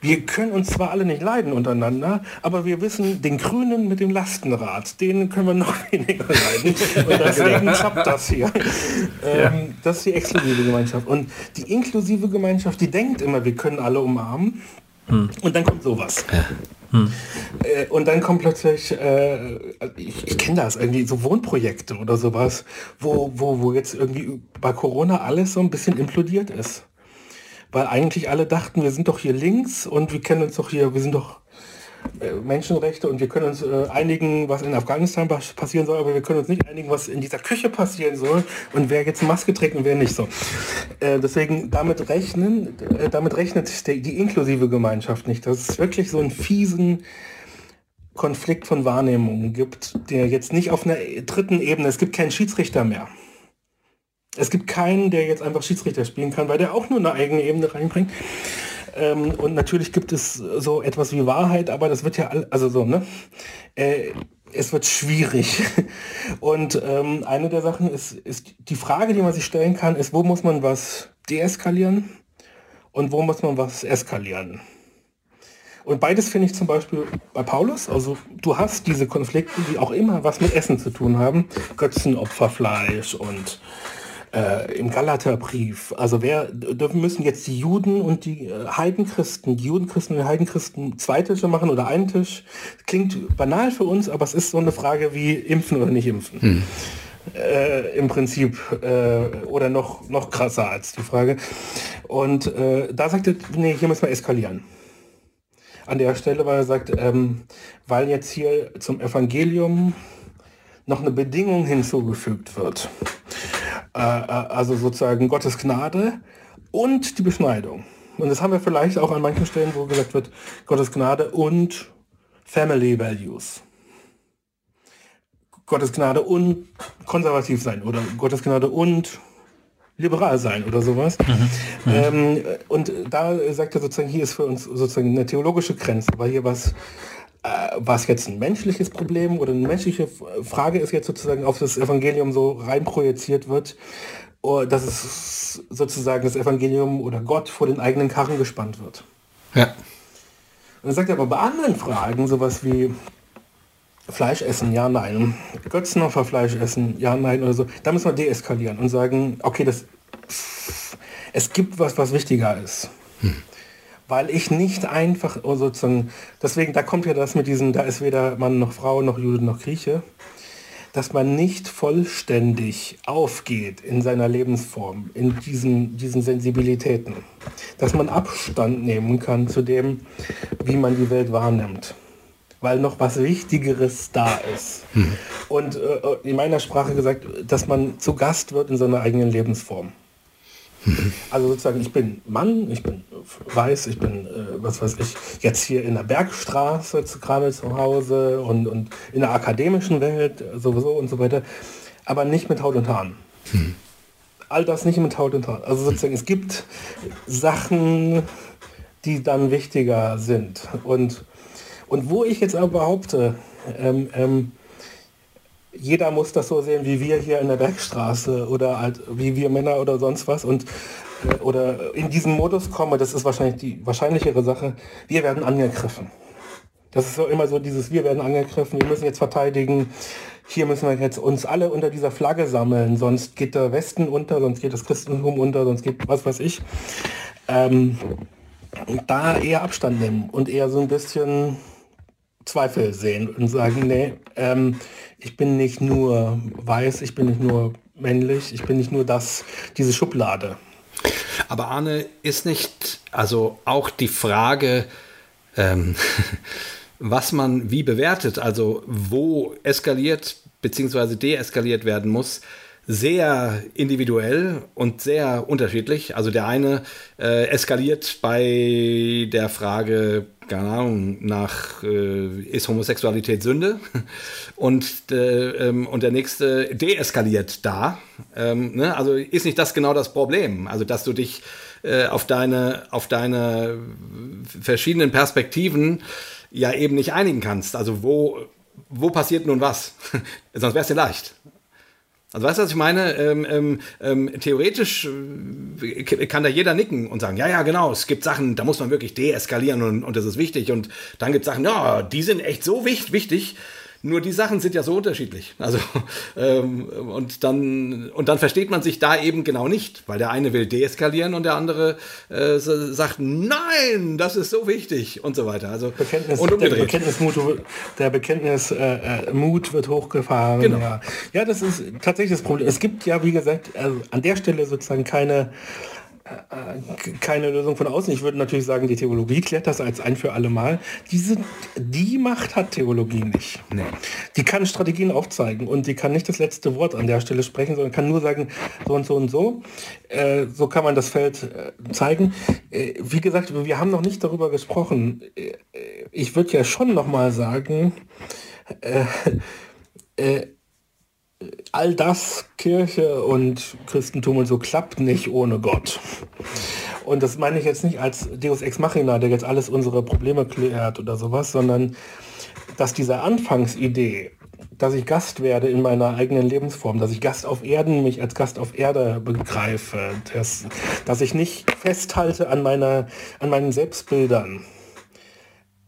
wir können uns zwar alle nicht leiden untereinander, aber wir wissen, den Grünen mit dem Lastenrad, den können wir noch weniger leiden und deswegen klappt das hier. Ähm, Das ist die exklusive Gemeinschaft und die inklusive Gemeinschaft, die denkt immer, wir können alle umarmen hm. und dann kommt sowas. Ja. Hm. Äh, und dann kommt plötzlich, äh, ich, ich kenne das, irgendwie so Wohnprojekte oder sowas, wo, wo, wo jetzt irgendwie bei Corona alles so ein bisschen implodiert ist. Weil eigentlich alle dachten, wir sind doch hier links und wir kennen uns doch hier, wir sind doch Menschenrechte und wir können uns äh, einigen, was in Afghanistan passieren soll, aber wir können uns nicht einigen, was in dieser Küche passieren soll und wer jetzt Maske trägt und wer nicht so. Äh, deswegen damit rechnen, äh, damit rechnet die, die inklusive Gemeinschaft nicht. Dass es wirklich so einen fiesen Konflikt von Wahrnehmungen gibt, der jetzt nicht auf einer dritten Ebene, es gibt keinen Schiedsrichter mehr. Es gibt keinen, der jetzt einfach Schiedsrichter spielen kann, weil der auch nur eine eigene Ebene reinbringt. Ähm, und natürlich gibt es so etwas wie Wahrheit, aber das wird ja, all, also so, ne? Äh, es wird schwierig. Und ähm, eine der Sachen ist, ist die Frage, die man sich stellen kann, ist, wo muss man was deeskalieren und wo muss man was eskalieren? Und beides finde ich zum Beispiel bei Paulus. Also du hast diese Konflikte, die auch immer was mit Essen zu tun haben. Götzenopferfleisch und äh, im Galaterbrief. Also wer dürfen müssen jetzt die Juden und die äh, Heidenchristen, die Judenchristen und die Heidenchristen zwei Tische machen oder einen Tisch. Klingt banal für uns, aber es ist so eine Frage wie impfen oder nicht impfen. Hm. Äh, Im Prinzip äh, oder noch, noch krasser als die Frage. Und äh, da sagt er, nee, hier müssen wir eskalieren an der Stelle, weil er sagt, ähm, weil jetzt hier zum Evangelium noch eine Bedingung hinzugefügt wird. Äh, äh, also sozusagen Gottes Gnade und die Beschneidung. Und das haben wir vielleicht auch an manchen Stellen, wo gesagt wird, Gottes Gnade und Family Values. Gottes Gnade und konservativ sein oder Gottes Gnade und liberal sein oder sowas. Mhm. Mhm. Ähm, und da sagt er sozusagen, hier ist für uns sozusagen eine theologische Grenze, weil hier was äh, was jetzt ein menschliches Problem oder eine menschliche Frage ist jetzt sozusagen auf das Evangelium so reinprojiziert wird, oh, dass es sozusagen das Evangelium oder Gott vor den eigenen Karren gespannt wird. Ja. Und dann sagt er aber bei anderen Fragen, sowas wie Fleisch essen, ja, nein. Götzenopfer Fleisch essen, ja, nein oder so. Da müssen wir deeskalieren und sagen, okay, das, es gibt was, was wichtiger ist. Hm weil ich nicht einfach oh, sozusagen, deswegen, da kommt ja das mit diesem, da ist weder Mann noch Frau noch Jude noch Grieche, dass man nicht vollständig aufgeht in seiner Lebensform, in diesen, diesen Sensibilitäten, dass man Abstand nehmen kann zu dem, wie man die Welt wahrnimmt weil noch was Wichtigeres da ist. Hm. Und äh, in meiner Sprache gesagt, dass man zu Gast wird in seiner eigenen Lebensform. Also sozusagen, ich bin Mann, ich bin weiß, ich bin, äh, was weiß ich, jetzt hier in der Bergstraße gerade zu Hause und, und in der akademischen Welt sowieso und so weiter, aber nicht mit Haut und Haaren. Hm. All das nicht mit Haut und Haaren. Also sozusagen, es gibt Sachen, die dann wichtiger sind. Und, und wo ich jetzt aber behaupte, ähm, ähm, jeder muss das so sehen wie wir hier in der Bergstraße oder halt wie wir Männer oder sonst was und äh, oder in diesem Modus komme, das ist wahrscheinlich die wahrscheinlichere Sache, wir werden angegriffen. Das ist so immer so dieses, wir werden angegriffen, wir müssen jetzt verteidigen, hier müssen wir jetzt uns alle unter dieser Flagge sammeln, sonst geht der Westen unter, sonst geht das Christentum unter, sonst geht was weiß ich. Ähm, da eher Abstand nehmen und eher so ein bisschen Zweifel sehen und sagen, nee, ähm, ich bin nicht nur weiß, ich bin nicht nur männlich, ich bin nicht nur das, diese Schublade. Aber Arne, ist nicht, also auch die Frage, ähm, was man wie bewertet, also wo eskaliert bzw. deeskaliert werden muss, sehr individuell und sehr unterschiedlich. Also der eine äh, eskaliert bei der Frage, keine Ahnung, nach äh, ist Homosexualität Sünde und, äh, ähm, und der nächste deeskaliert da. Ähm, ne? Also ist nicht das genau das Problem? Also dass du dich äh, auf deine auf deine verschiedenen Perspektiven ja eben nicht einigen kannst. Also wo wo passiert nun was? Sonst wäre es dir leicht. Also weißt du, was ich meine? Ähm, ähm, ähm, theoretisch äh, kann da jeder nicken und sagen, ja, ja, genau, es gibt Sachen, da muss man wirklich deeskalieren und, und das ist wichtig. Und dann gibt es Sachen, ja, die sind echt so wichtig, nur die Sachen sind ja so unterschiedlich. Also ähm, und dann und dann versteht man sich da eben genau nicht, weil der eine will deeskalieren und der andere äh, sagt, nein, das ist so wichtig und so weiter. Also Bekenntnis, und umgedreht. Der Bekenntnismut, der Bekenntnismut äh, äh wird hochgefahren. Genau. Ja. ja, das ist tatsächlich das Problem. Es gibt ja, wie gesagt, also an der Stelle sozusagen keine keine Lösung von außen. Ich würde natürlich sagen, die Theologie klärt das als ein für alle Mal. Diese, die Macht hat Theologie nicht. Nee. Die kann Strategien aufzeigen und die kann nicht das letzte Wort an der Stelle sprechen, sondern kann nur sagen, so und so und so. Äh, so kann man das Feld äh, zeigen. Äh, wie gesagt, wir haben noch nicht darüber gesprochen. Äh, ich würde ja schon noch mal sagen, äh, äh, all das, Kirche und Christentum und so, klappt nicht ohne Gott. Und das meine ich jetzt nicht als Deus Ex Machina, der jetzt alles unsere Probleme klärt oder sowas, sondern dass diese Anfangsidee, dass ich Gast werde in meiner eigenen Lebensform, dass ich Gast auf Erden, mich als Gast auf Erde begreife, dass, dass ich nicht festhalte an, meiner, an meinen Selbstbildern,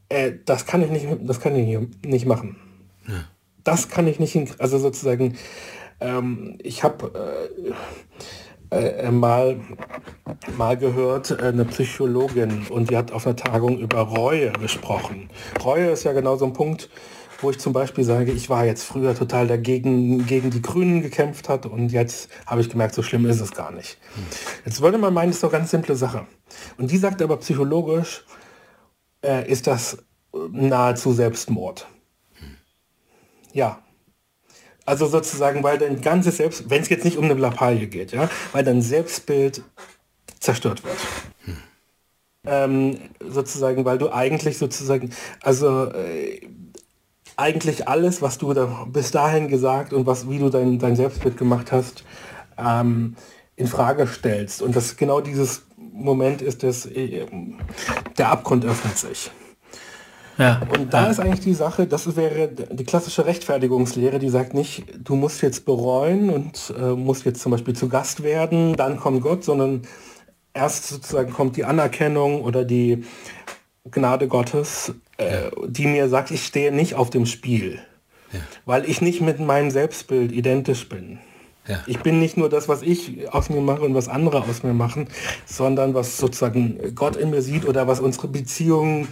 äh, das kann ich nicht, das kann ich nicht machen. Ja. Das kann ich nicht, also sozusagen, ähm, ich habe äh, äh, mal, mal gehört, äh, eine Psychologin und die hat auf einer Tagung über Reue gesprochen. Reue ist ja genau so ein Punkt, wo ich zum Beispiel sage, ich war jetzt früher total dagegen, gegen die Grünen gekämpft hat und jetzt habe ich gemerkt, so schlimm ist es gar nicht. Jetzt würde man meinen, das ist doch ganz simple Sache. Und die sagt aber psychologisch, äh, ist das nahezu Selbstmord. Ja. Also sozusagen, weil dein ganzes Selbst, wenn es jetzt nicht um eine Lappalie geht, ja, weil dein Selbstbild zerstört wird. Hm. Ähm, sozusagen, weil du eigentlich sozusagen, also äh, eigentlich alles, was du da bis dahin gesagt und was, wie du dein, dein Selbstbild gemacht hast, ähm, in Frage stellst. Und das genau dieses Moment ist, dass äh, der Abgrund öffnet sich. Ja. Und da ist eigentlich die Sache, das wäre die klassische Rechtfertigungslehre, die sagt nicht, du musst jetzt bereuen und äh, musst jetzt zum Beispiel zu Gast werden, dann kommt Gott, sondern erst sozusagen kommt die Anerkennung oder die Gnade Gottes, äh, die mir sagt, ich stehe nicht auf dem Spiel, ja. weil ich nicht mit meinem Selbstbild identisch bin. Ja. Ich bin nicht nur das, was ich aus mir mache und was andere aus mir machen, sondern was sozusagen Gott in mir sieht oder was unsere Beziehung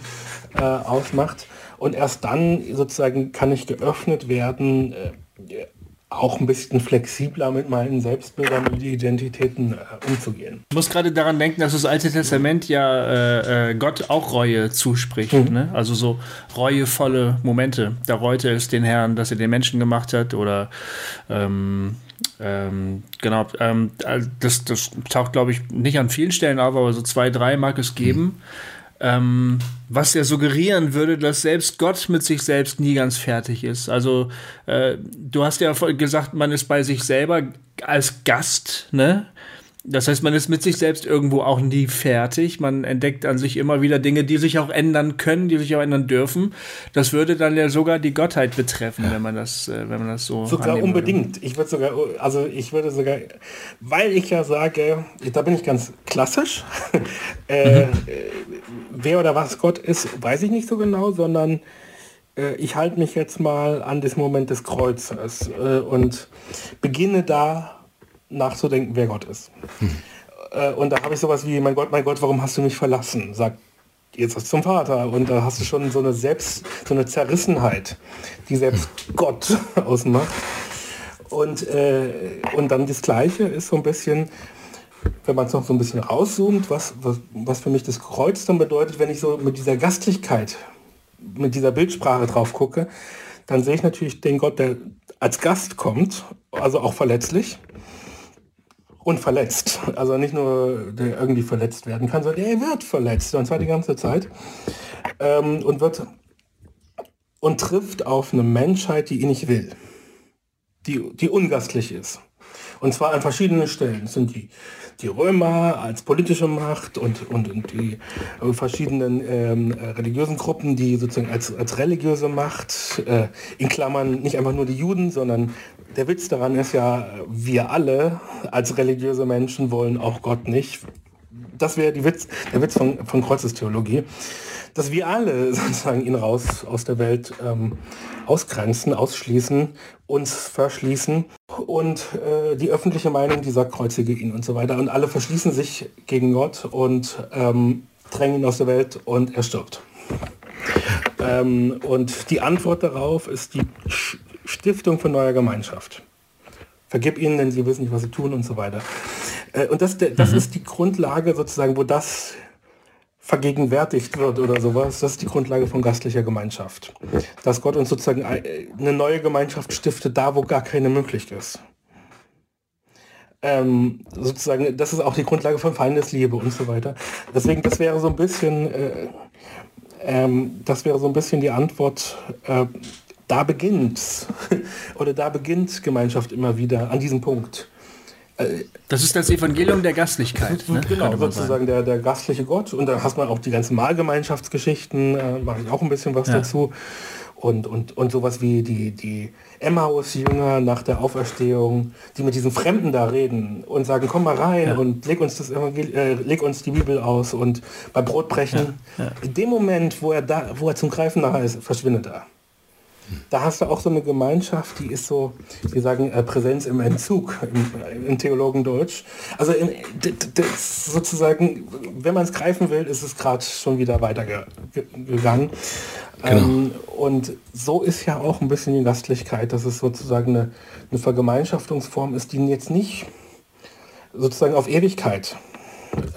äh, ausmacht. Und erst dann sozusagen kann ich geöffnet werden, äh, auch ein bisschen flexibler mit meinen Selbstbildern und Identitäten äh, umzugehen. Ich muss gerade daran denken, dass das Alte Testament ja äh, äh, Gott auch Reue zuspricht. Mhm. Ne? Also so reuevolle Momente. Da reute es den Herrn, dass er den Menschen gemacht hat oder ähm, ähm, genau, ähm, das, das taucht, glaube ich, nicht an vielen Stellen auf, aber so zwei, drei mag es geben. Mhm. Ähm, was ja suggerieren würde, dass selbst Gott mit sich selbst nie ganz fertig ist. Also äh, du hast ja gesagt, man ist bei sich selber als Gast, ne? Das heißt, man ist mit sich selbst irgendwo auch nie fertig. Man entdeckt an sich immer wieder Dinge, die sich auch ändern können, die sich auch ändern dürfen. Das würde dann ja sogar die Gottheit betreffen, wenn man das, äh, wenn man das so. Sogar unbedingt. Würde. Ich würde sogar, also ich würde sogar, weil ich ja sage, da bin ich ganz klassisch. äh, mhm. Wer oder was Gott ist, weiß ich nicht so genau, sondern äh, ich halte mich jetzt mal an das Moment des Kreuzes äh, und beginne da nachzudenken, wer Gott ist. Hm. und da habe ich sowas wie, mein Gott, mein Gott, warum hast du mich verlassen? Sagt jetzt was zum Vater. Und da hast du schon so eine Selbst, so eine Zerrissenheit, die selbst hm. Gott ausmacht. Und, äh, und dann das Gleiche ist so ein bisschen, wenn man es noch so ein bisschen rauszoomt, was, was, was für mich das Kreuz dann bedeutet, wenn ich so mit dieser Gastlichkeit, mit dieser Bildsprache drauf gucke, dann sehe ich natürlich den Gott, der als Gast kommt, also auch verletzlich, und verletzt. Also nicht nur, der irgendwie verletzt werden kann, sondern er wird verletzt. Und zwar die ganze Zeit. Ähm, und wird und trifft auf eine Menschheit, die ihn nicht will. Die, die ungastlich ist. Und zwar an verschiedenen Stellen. Das sind die, die Römer als politische Macht und, und, und die verschiedenen ähm, religiösen Gruppen, die sozusagen als, als religiöse Macht, äh, in Klammern nicht einfach nur die Juden, sondern der Witz daran ist ja, wir alle als religiöse Menschen wollen auch Gott nicht. Das wäre der Witz von, von Kreuzestheologie, dass wir alle sozusagen ihn raus aus der Welt ähm, ausgrenzen, ausschließen, uns verschließen und äh, die öffentliche Meinung, die sagt, kreuzige ihn und so weiter. Und alle verschließen sich gegen Gott und ähm, drängen ihn aus der Welt und er stirbt. Ähm, und die Antwort darauf ist die Stiftung von neuer Gemeinschaft. Vergib ihnen, denn sie wissen nicht, was sie tun und so weiter. Äh, und das, das mhm. ist die Grundlage sozusagen, wo das vergegenwärtigt wird oder sowas. Das ist die Grundlage von gastlicher Gemeinschaft. Dass Gott uns sozusagen eine neue Gemeinschaft stiftet, da wo gar keine möglich ist. Ähm, sozusagen, das ist auch die Grundlage von Feindesliebe und so weiter. Deswegen, das wäre so ein bisschen, äh, ähm, das wäre so ein bisschen die Antwort, äh, da beginnt's. Oder da beginnt Gemeinschaft immer wieder an diesem Punkt. Das ist das Evangelium der Gastlichkeit. Ne? Genau, sozusagen der, der gastliche Gott. Und da hast man auch die ganzen Mahlgemeinschaftsgeschichten, äh, mache ich auch ein bisschen was ja. dazu. Und, und, und sowas wie die, die Emmaus-Jünger nach der Auferstehung, die mit diesen Fremden da reden und sagen, komm mal rein ja. und leg uns, das Evangel äh, leg uns die Bibel aus und beim Brotbrechen. Ja. In dem Moment, wo er, da, wo er zum Greifen nahe ist, verschwindet er. Da hast du auch so eine Gemeinschaft, die ist so, wir sagen äh, Präsenz im Entzug im, im Theologendeutsch. Also in, sozusagen, wenn man es greifen will, ist es gerade schon wieder weitergegangen. Genau. Ähm, und so ist ja auch ein bisschen die Gastlichkeit, dass es sozusagen eine, eine Vergemeinschaftungsform ist, die jetzt nicht sozusagen auf Ewigkeit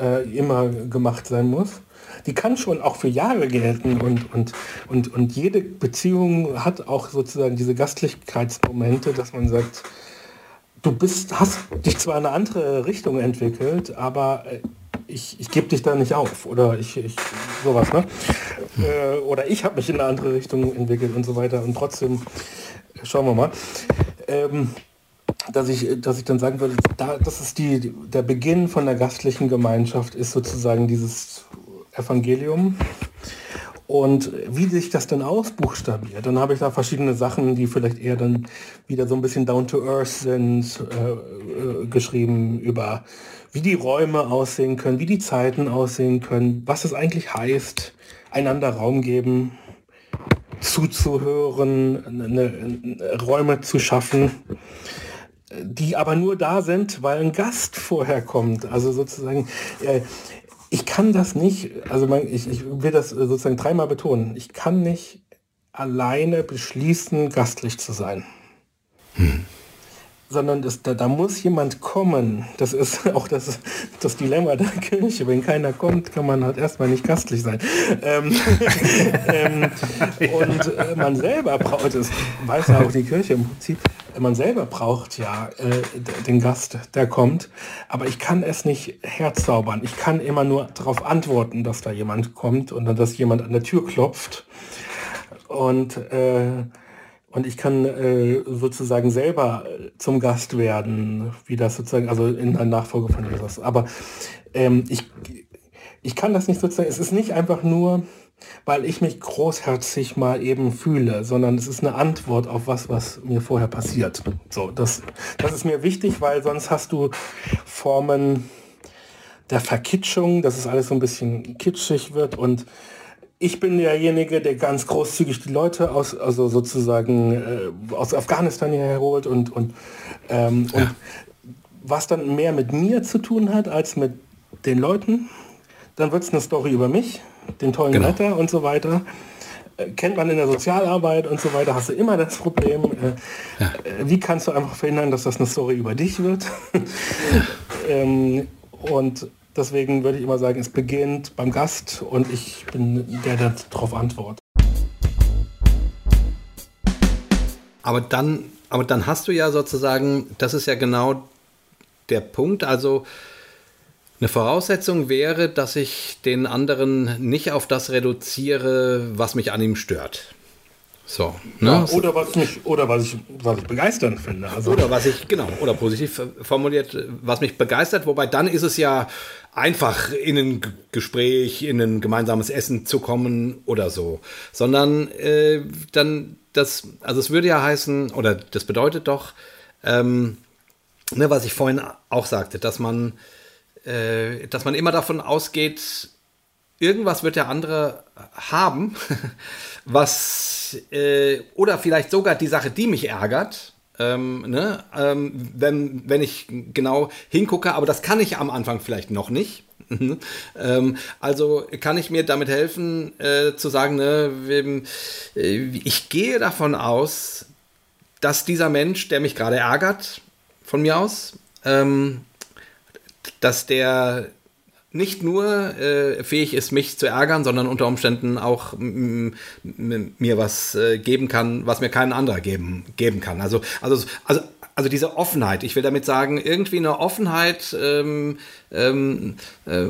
äh, immer gemacht sein muss, die kann schon auch für Jahre gelten und, und, und, und jede Beziehung hat auch sozusagen diese Gastlichkeitsmomente, dass man sagt, du bist, hast dich zwar in eine andere Richtung entwickelt, aber äh, ich, ich gebe dich da nicht auf oder ich, ich sowas, ne? Äh, oder ich habe mich in eine andere Richtung entwickelt und so weiter und trotzdem schauen wir mal. Ähm, dass ich, dass ich dann sagen würde, da, das ist die, der Beginn von der gastlichen Gemeinschaft, ist sozusagen dieses Evangelium. Und wie sich das dann ausbuchstabiert, dann habe ich da verschiedene Sachen, die vielleicht eher dann wieder so ein bisschen down to earth sind, äh, äh, geschrieben über wie die Räume aussehen können, wie die Zeiten aussehen können, was es eigentlich heißt, einander Raum geben, zuzuhören, eine, eine, Räume zu schaffen, die aber nur da sind, weil ein Gast vorher kommt. Also sozusagen, äh, ich kann das nicht, also mein, ich, ich will das sozusagen dreimal betonen, ich kann nicht alleine beschließen, gastlich zu sein. Hm. Sondern das, da, da muss jemand kommen. Das ist auch das, das Dilemma der Kirche. Wenn keiner kommt, kann man halt erstmal nicht gastlich sein. Ähm, ähm, und äh, man selber braucht, das weiß ja auch die Kirche im Prinzip, man selber braucht ja äh, den Gast, der kommt, aber ich kann es nicht herzaubern. Ich kann immer nur darauf antworten, dass da jemand kommt und dann, dass jemand an der Tür klopft. Und, äh, und ich kann äh, sozusagen selber zum Gast werden, wie das sozusagen, also in der Nachfolge von Jesus. Aber ähm, ich, ich kann das nicht sozusagen, es ist nicht einfach nur, weil ich mich großherzig mal eben fühle, sondern es ist eine Antwort auf was, was mir vorher passiert. So, das, das ist mir wichtig, weil sonst hast du Formen der Verkitschung, dass es alles so ein bisschen kitschig wird und ich bin derjenige, der ganz großzügig die Leute aus, also sozusagen äh, aus Afghanistan hierher holt und, und, ähm, ja. und was dann mehr mit mir zu tun hat als mit den Leuten, dann wird es eine Story über mich den tollen genau. Retter und so weiter. Äh, kennt man in der Sozialarbeit und so weiter, hast du immer das Problem, äh, ja. Äh, wie kannst du einfach verhindern, dass das eine Story über dich wird? ähm, und deswegen würde ich immer sagen, es beginnt beim Gast und ich bin der, der darauf antwortet. Aber dann, aber dann hast du ja sozusagen, das ist ja genau der Punkt, also eine Voraussetzung wäre, dass ich den anderen nicht auf das reduziere, was mich an ihm stört. So, ne? ja, oder was mich, oder was ich, was ich begeisternd finde. Also. Oder was ich, genau, oder positiv formuliert, was mich begeistert, wobei dann ist es ja einfach in ein Gespräch, in ein gemeinsames Essen zu kommen oder so. Sondern äh, dann, das, also es würde ja heißen, oder das bedeutet doch, ähm, ne, was ich vorhin auch sagte, dass man äh, dass man immer davon ausgeht, irgendwas wird der andere haben, was äh, oder vielleicht sogar die Sache, die mich ärgert. Ähm, ne? ähm, wenn, wenn ich genau hingucke, aber das kann ich am Anfang vielleicht noch nicht. ähm, also kann ich mir damit helfen, äh, zu sagen, ne, äh, ich gehe davon aus, dass dieser Mensch, der mich gerade ärgert, von mir aus, ähm, dass der nicht nur äh, fähig ist, mich zu ärgern, sondern unter Umständen auch mir was äh, geben kann, was mir kein anderer geben, geben kann. Also, also, also, also diese Offenheit. Ich will damit sagen, irgendwie eine Offenheit, ähm, ähm, äh,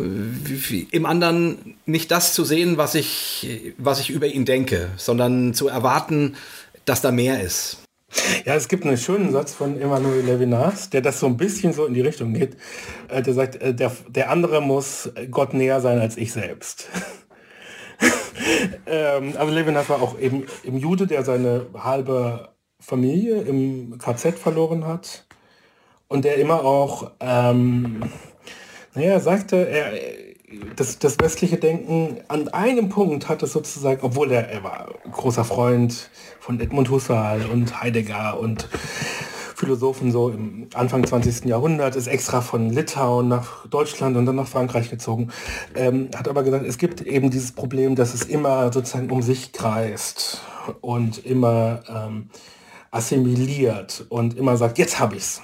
im anderen nicht das zu sehen, was ich, was ich über ihn denke, sondern zu erwarten, dass da mehr ist. Ja, es gibt einen schönen Satz von Emmanuel Levinas, der das so ein bisschen so in die Richtung geht. Äh, der sagt, äh, der, der andere muss Gott näher sein als ich selbst. ähm, also Levinas war auch eben im Jude, der seine halbe Familie im KZ verloren hat und der immer auch, ähm, naja, sagte, er, das, das westliche Denken an einem Punkt hat es sozusagen, obwohl er, er war großer Freund von Edmund Husserl und Heidegger und Philosophen so im Anfang 20. Jahrhundert, ist extra von Litauen nach Deutschland und dann nach Frankreich gezogen, ähm, hat aber gesagt, es gibt eben dieses Problem, dass es immer sozusagen um sich kreist und immer ähm, assimiliert und immer sagt, jetzt habe ich's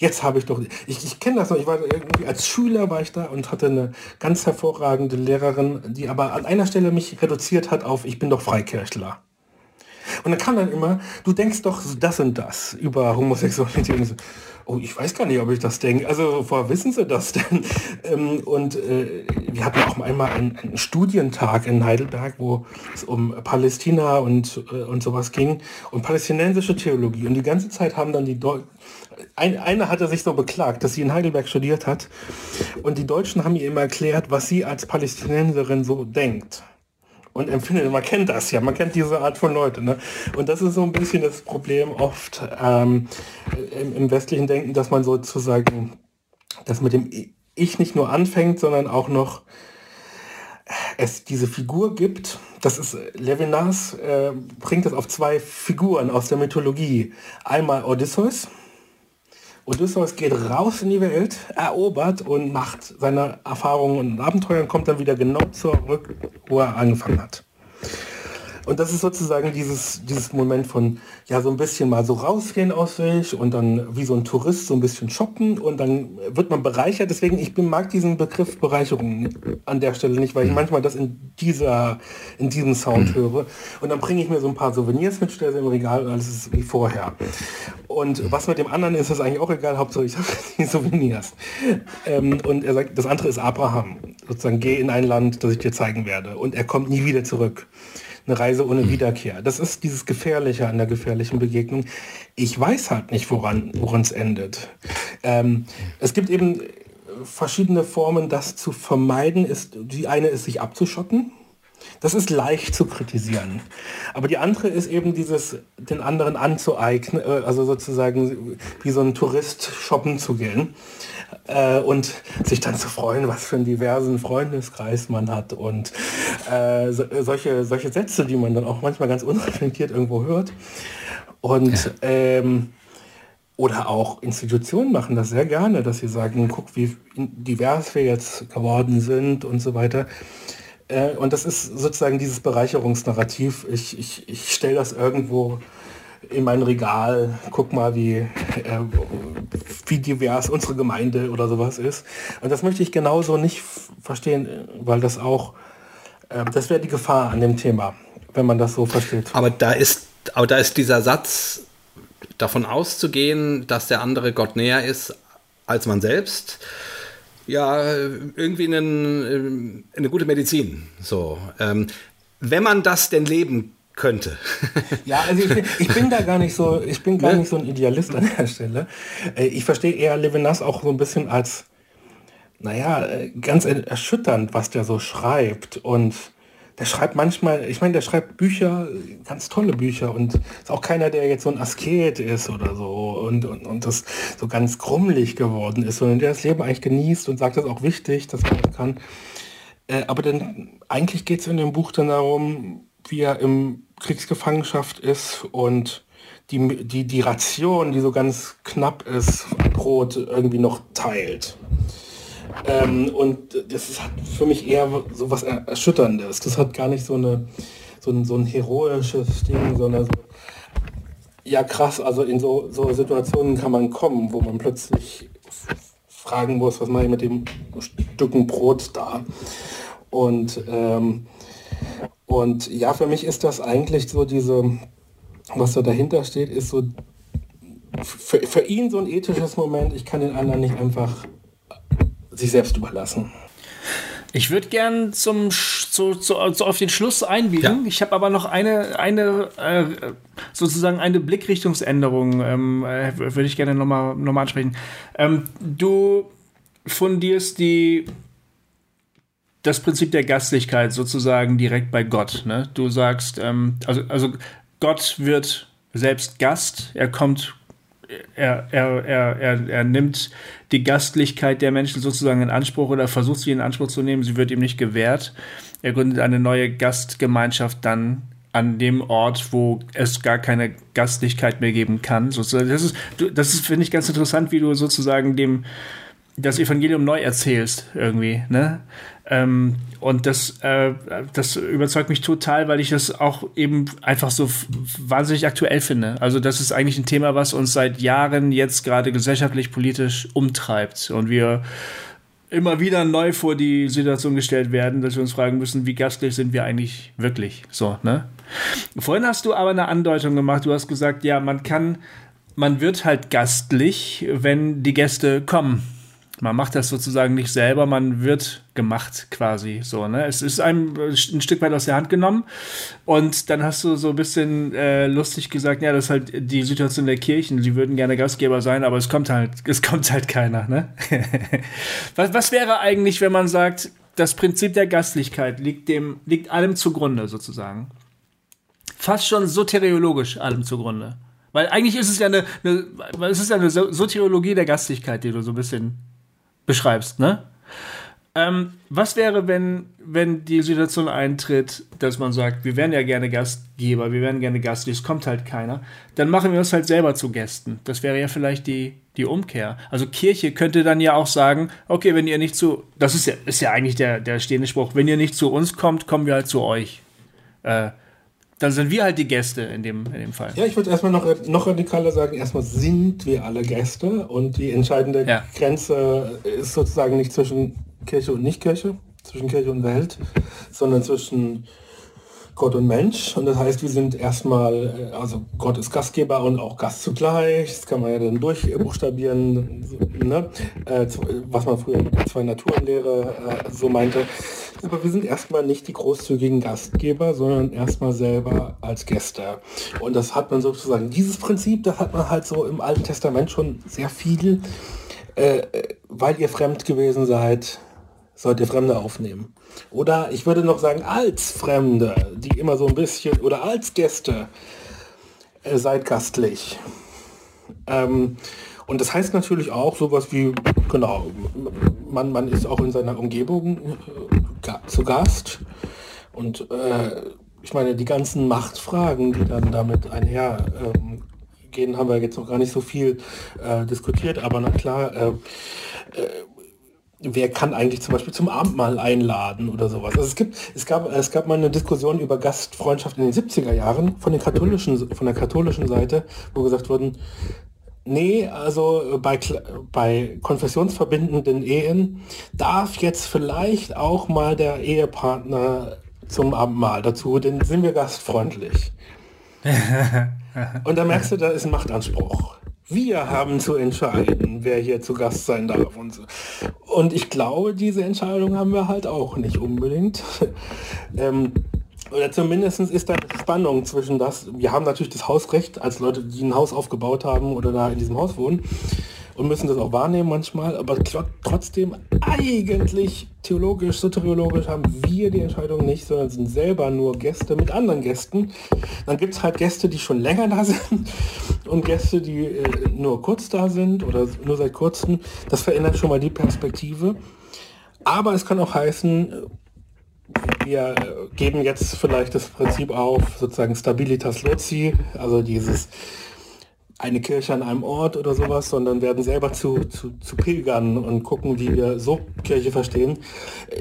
jetzt habe ich doch, ich, ich kenne das noch, ich war irgendwie als Schüler war ich da und hatte eine ganz hervorragende Lehrerin, die aber an einer Stelle mich reduziert hat auf, ich bin doch Freikirchler. Und dann kam dann immer, du denkst doch das und das über Homosexualität. Und so, oh, ich weiß gar nicht, ob ich das denke. Also, woher wissen Sie das denn? Ähm, und äh, wir hatten auch einmal einen, einen, Studientag in Heidelberg, wo es um Palästina und, äh, und sowas ging und palästinensische Theologie. Und die ganze Zeit haben dann die Deu ein, einer hatte sich so beklagt, dass sie in Heidelberg studiert hat und die Deutschen haben ihr immer erklärt, was sie als Palästinenserin so denkt und empfindet. Man kennt das ja, man kennt diese Art von Leuten. Ne? Und das ist so ein bisschen das Problem oft ähm, im, im, westlichen Denken, dass man sozusagen das mit dem Ich nicht nur anfängt, sondern auch noch es diese Figur gibt. Das ist Levinas äh, bringt das auf zwei Figuren aus der Mythologie. Einmal Odysseus, Odysseus geht raus in die Welt, erobert und macht seine Erfahrungen und Abenteuer und kommt dann wieder genau zurück, wo er angefangen hat. Und das ist sozusagen dieses, dieses Moment von, ja, so ein bisschen mal so rausgehen aus sich und dann wie so ein Tourist so ein bisschen shoppen und dann wird man bereichert. Deswegen, ich bin, mag diesen Begriff Bereicherung an der Stelle nicht, weil ich mhm. manchmal das in dieser, in diesem Sound mhm. höre. Und dann bringe ich mir so ein paar Souvenirs mit, stelle sie im Regal und alles ist wie vorher. Und was mit dem anderen ist, ist eigentlich auch egal, Hauptsache ich habe die Souvenirs. Ähm, und er sagt, das andere ist Abraham. Sozusagen, geh in ein Land, das ich dir zeigen werde. Und er kommt nie wieder zurück eine Reise ohne Wiederkehr. Das ist dieses Gefährliche an der gefährlichen Begegnung. Ich weiß halt nicht, woran es endet. Ähm, es gibt eben verschiedene Formen, das zu vermeiden. Ist, die eine ist, sich abzuschotten. Das ist leicht zu kritisieren. Aber die andere ist eben dieses, den anderen anzueignen, äh, also sozusagen wie so ein Tourist shoppen zu gehen äh, und sich dann zu freuen, was für einen diversen Freundeskreis man hat und äh, so, solche, solche Sätze, die man dann auch manchmal ganz unreflektiert irgendwo hört. Und ja. ähm, oder auch Institutionen machen das sehr gerne, dass sie sagen, guck, wie divers wir jetzt geworden sind und so weiter. Äh, und das ist sozusagen dieses Bereicherungsnarrativ. Ich, ich, ich stelle das irgendwo in mein Regal, guck mal, wie, äh, wie divers unsere Gemeinde oder sowas ist. Und das möchte ich genauso nicht verstehen, weil das auch, äh, das wäre die Gefahr an dem Thema, wenn man das so versteht. Aber da ist, aber da ist dieser Satz, davon auszugehen, dass der andere Gott näher ist als man selbst, ja, irgendwie einen, äh, eine gute Medizin. So, ähm, wenn man das denn leben könnte. Ja, also ich, ich, bin da gar nicht so, ich bin gar ne? nicht so ein Idealist an der Stelle. Äh, ich verstehe eher Levinas auch so ein bisschen als, naja, äh, ganz erschütternd, was der so schreibt. Und der schreibt manchmal, ich meine, der schreibt Bücher, ganz tolle Bücher und ist auch keiner, der jetzt so ein Asket ist oder so und, und, und das so ganz krummlich geworden ist, sondern der das Leben eigentlich genießt und sagt, das ist auch wichtig, dass man das kann. Äh, aber dann eigentlich geht es in dem Buch dann darum, wie er im Kriegsgefangenschaft ist und die, die, die Ration, die so ganz knapp ist, Brot irgendwie noch teilt. Ähm, und das hat für mich eher so was Erschütterndes. Das hat gar nicht so, eine, so, ein, so ein heroisches Ding, sondern so, ja krass, also in so, so Situationen kann man kommen, wo man plötzlich fragen muss, was mache ich mit dem Stücken Brot da? Und ähm, und ja, für mich ist das eigentlich so diese, was so dahinter steht, ist so für, für ihn so ein ethisches Moment, ich kann den anderen nicht einfach sich selbst überlassen. Ich würde gern zum zu, zu, zu, auf den Schluss einbiegen. Ja. Ich habe aber noch eine, eine äh, sozusagen eine Blickrichtungsänderung, ähm, äh, würde ich gerne nochmal noch mal ansprechen. Ähm, du fundierst die das Prinzip der Gastlichkeit sozusagen direkt bei Gott. Ne? Du sagst, ähm, also, also Gott wird selbst Gast, er kommt, er, er, er, er, er nimmt die Gastlichkeit der Menschen sozusagen in Anspruch oder versucht sie in Anspruch zu nehmen, sie wird ihm nicht gewährt. Er gründet eine neue Gastgemeinschaft dann an dem Ort, wo es gar keine Gastlichkeit mehr geben kann. Das ist, das ist finde ich, ganz interessant, wie du sozusagen dem das Evangelium neu erzählst irgendwie. Ne? Ähm, und das, äh, das überzeugt mich total, weil ich das auch eben einfach so wahnsinnig aktuell finde. Also das ist eigentlich ein Thema, was uns seit Jahren jetzt gerade gesellschaftlich, politisch umtreibt. Und wir immer wieder neu vor die Situation gestellt werden, dass wir uns fragen müssen, wie gastlich sind wir eigentlich wirklich? So, ne? Vorhin hast du aber eine Andeutung gemacht. Du hast gesagt, ja, man kann, man wird halt gastlich, wenn die Gäste kommen man macht das sozusagen nicht selber, man wird gemacht quasi so. Ne? Es ist einem ein Stück weit aus der Hand genommen und dann hast du so ein bisschen äh, lustig gesagt, ja, das ist halt die Situation der Kirchen. Sie würden gerne Gastgeber sein, aber es kommt halt, es kommt halt keiner. Ne? was, was wäre eigentlich, wenn man sagt, das Prinzip der Gastlichkeit liegt dem liegt allem zugrunde sozusagen? Fast schon soteriologisch allem zugrunde. Weil eigentlich ist es ja eine, eine es ist ja eine Soteriologie der Gastlichkeit, die du so ein bisschen beschreibst, ne? Ähm, was wäre, wenn, wenn die Situation eintritt, dass man sagt, wir wären ja gerne Gastgeber, wir wären gerne Gastgeber, es kommt halt keiner, dann machen wir uns halt selber zu Gästen. Das wäre ja vielleicht die, die Umkehr. Also Kirche könnte dann ja auch sagen, okay, wenn ihr nicht zu, das ist ja, ist ja eigentlich der, der stehende Spruch, wenn ihr nicht zu uns kommt, kommen wir halt zu euch. Äh, dann sind wir halt die Gäste in dem, in dem Fall. Ja, ich würde erstmal noch, noch radikaler sagen, erstmal sind wir alle Gäste und die entscheidende ja. Grenze ist sozusagen nicht zwischen Kirche und Nicht-Kirche, zwischen Kirche und Welt, sondern zwischen Gott und Mensch. Und das heißt, wir sind erstmal, äh, also Gott ist Gastgeber und auch Gast zugleich. Das kann man ja dann durchbuchstabieren, ne? Äh, was man früher mit der Zwei-Naturen-Lehre äh, so meinte. Aber wir sind erstmal nicht die großzügigen Gastgeber, sondern erstmal selber als Gäste. Und das hat man sozusagen, dieses Prinzip, das hat man halt so im Alten Testament schon sehr viel, weil ihr fremd gewesen seid, sollt ihr Fremde aufnehmen. Oder ich würde noch sagen, als Fremde, die immer so ein bisschen, oder als Gäste, äh, seid gastlich. Ähm, und das heißt natürlich auch sowas wie, genau, man, man ist auch in seiner Umgebung äh, zu Gast. Und äh, ich meine, die ganzen Machtfragen, die dann damit einher ähm, haben wir jetzt noch gar nicht so viel äh, diskutiert. Aber na klar, äh, äh, wer kann eigentlich zum Beispiel zum Abendmahl einladen oder sowas. Also es gibt, es gab, es gab mal eine Diskussion über Gastfreundschaft in den 70er Jahren von den katholischen, von der katholischen Seite, wo gesagt wurden, nee, also bei, bei konfessionsverbindenden Ehen darf jetzt vielleicht auch mal der Ehepartner zum Abendmahl dazu, denn sind wir gastfreundlich. Und da merkst du, da ist ein Machtanspruch. Wir haben zu entscheiden, wer hier zu Gast sein darf und so. Und ich glaube, diese Entscheidung haben wir halt auch nicht unbedingt. ähm, oder zumindest ist da Spannung zwischen das, wir haben natürlich das Hausrecht als Leute, die ein Haus aufgebaut haben oder da in diesem Haus wohnen und müssen das auch wahrnehmen manchmal, aber trotzdem eigentlich theologisch, soteriologisch haben wir die Entscheidung nicht, sondern sind selber nur Gäste mit anderen Gästen. Dann gibt es halt Gäste, die schon länger da sind und Gäste, die äh, nur kurz da sind oder nur seit kurzem. Das verändert schon mal die Perspektive. Aber es kann auch heißen, wir geben jetzt vielleicht das Prinzip auf, sozusagen Stabilitas Loci, also dieses eine Kirche an einem Ort oder sowas, sondern werden selber zu, zu, zu Pilgern und gucken, wie wir so Kirche verstehen.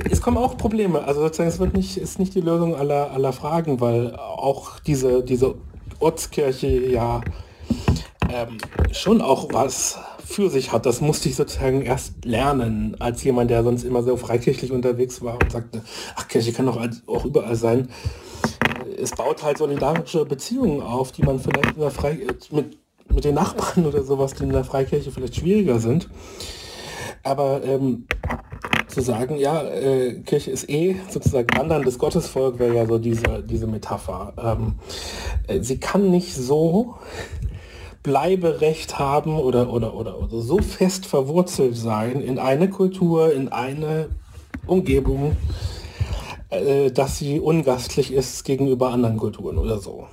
Es kommen auch Probleme. Also sozusagen, es wird nicht, ist nicht die Lösung aller, aller Fragen, weil auch diese, diese Ortskirche ja ähm, schon auch was für sich hat. Das musste ich sozusagen erst lernen, als jemand, der sonst immer so freikirchlich unterwegs war und sagte, ach, Kirche kann doch auch überall sein. Es baut halt solidarische Beziehungen auf, die man vielleicht mit mit den Nachbarn oder sowas, die in der Freikirche vielleicht schwieriger sind. Aber ähm, zu sagen, ja, äh, Kirche ist eh sozusagen wanderndes Gottesvolk, wäre ja so diese, diese Metapher. Ähm, äh, sie kann nicht so Bleiberecht haben oder, oder, oder, oder so fest verwurzelt sein in eine Kultur, in eine Umgebung, äh, dass sie ungastlich ist gegenüber anderen Kulturen oder so.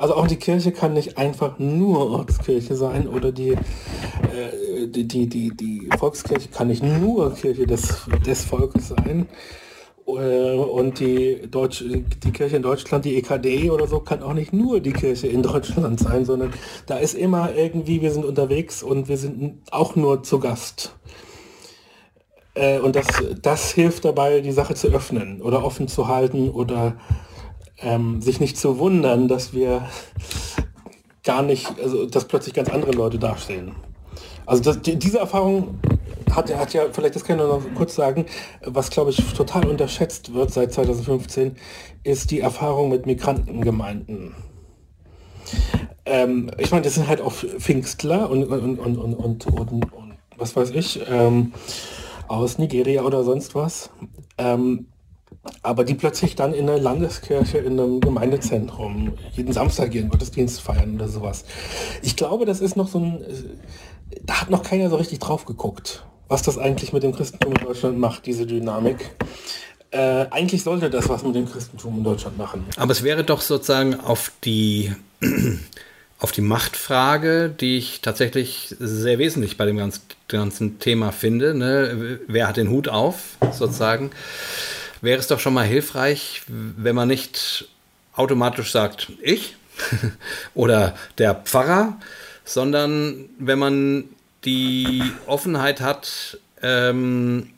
Also auch die Kirche kann nicht einfach nur Ortskirche sein oder die, äh, die, die, die, die Volkskirche kann nicht nur Kirche des, des Volkes sein. Äh, und die, Deutsch, die Kirche in Deutschland, die EKD oder so, kann auch nicht nur die Kirche in Deutschland sein, sondern da ist immer irgendwie, wir sind unterwegs und wir sind auch nur zu Gast. Äh, und das, das hilft dabei, die Sache zu öffnen oder offen zu halten oder ähm, sich nicht zu wundern, dass wir gar nicht, also dass plötzlich ganz andere Leute dastehen. Also das, die, diese Erfahrung hat, hat ja, vielleicht das kann ich noch kurz sagen, was glaube ich total unterschätzt wird seit 2015, ist die Erfahrung mit Migrantengemeinden. Ähm, ich meine, das sind halt auch Pfingstler und, und, und, und, und, und, und was weiß ich, ähm, aus Nigeria oder sonst was. Ähm, aber die plötzlich dann in der Landeskirche, in einem Gemeindezentrum jeden Samstag ihren Gottesdienst feiern oder sowas. Ich glaube, das ist noch so ein, da hat noch keiner so richtig drauf geguckt, was das eigentlich mit dem Christentum in Deutschland macht, diese Dynamik. Äh, eigentlich sollte das was mit dem Christentum in Deutschland machen. Aber es wäre doch sozusagen auf die, auf die Machtfrage, die ich tatsächlich sehr wesentlich bei dem ganzen, ganzen Thema finde. Ne? Wer hat den Hut auf, sozusagen? Wäre es doch schon mal hilfreich, wenn man nicht automatisch sagt, ich oder der Pfarrer, sondern wenn man die Offenheit hat, ähm,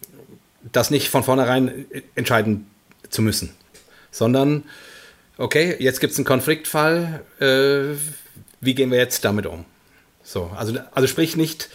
das nicht von vornherein entscheiden zu müssen, sondern, okay, jetzt gibt es einen Konfliktfall, äh, wie gehen wir jetzt damit um? So, also, also sprich nicht,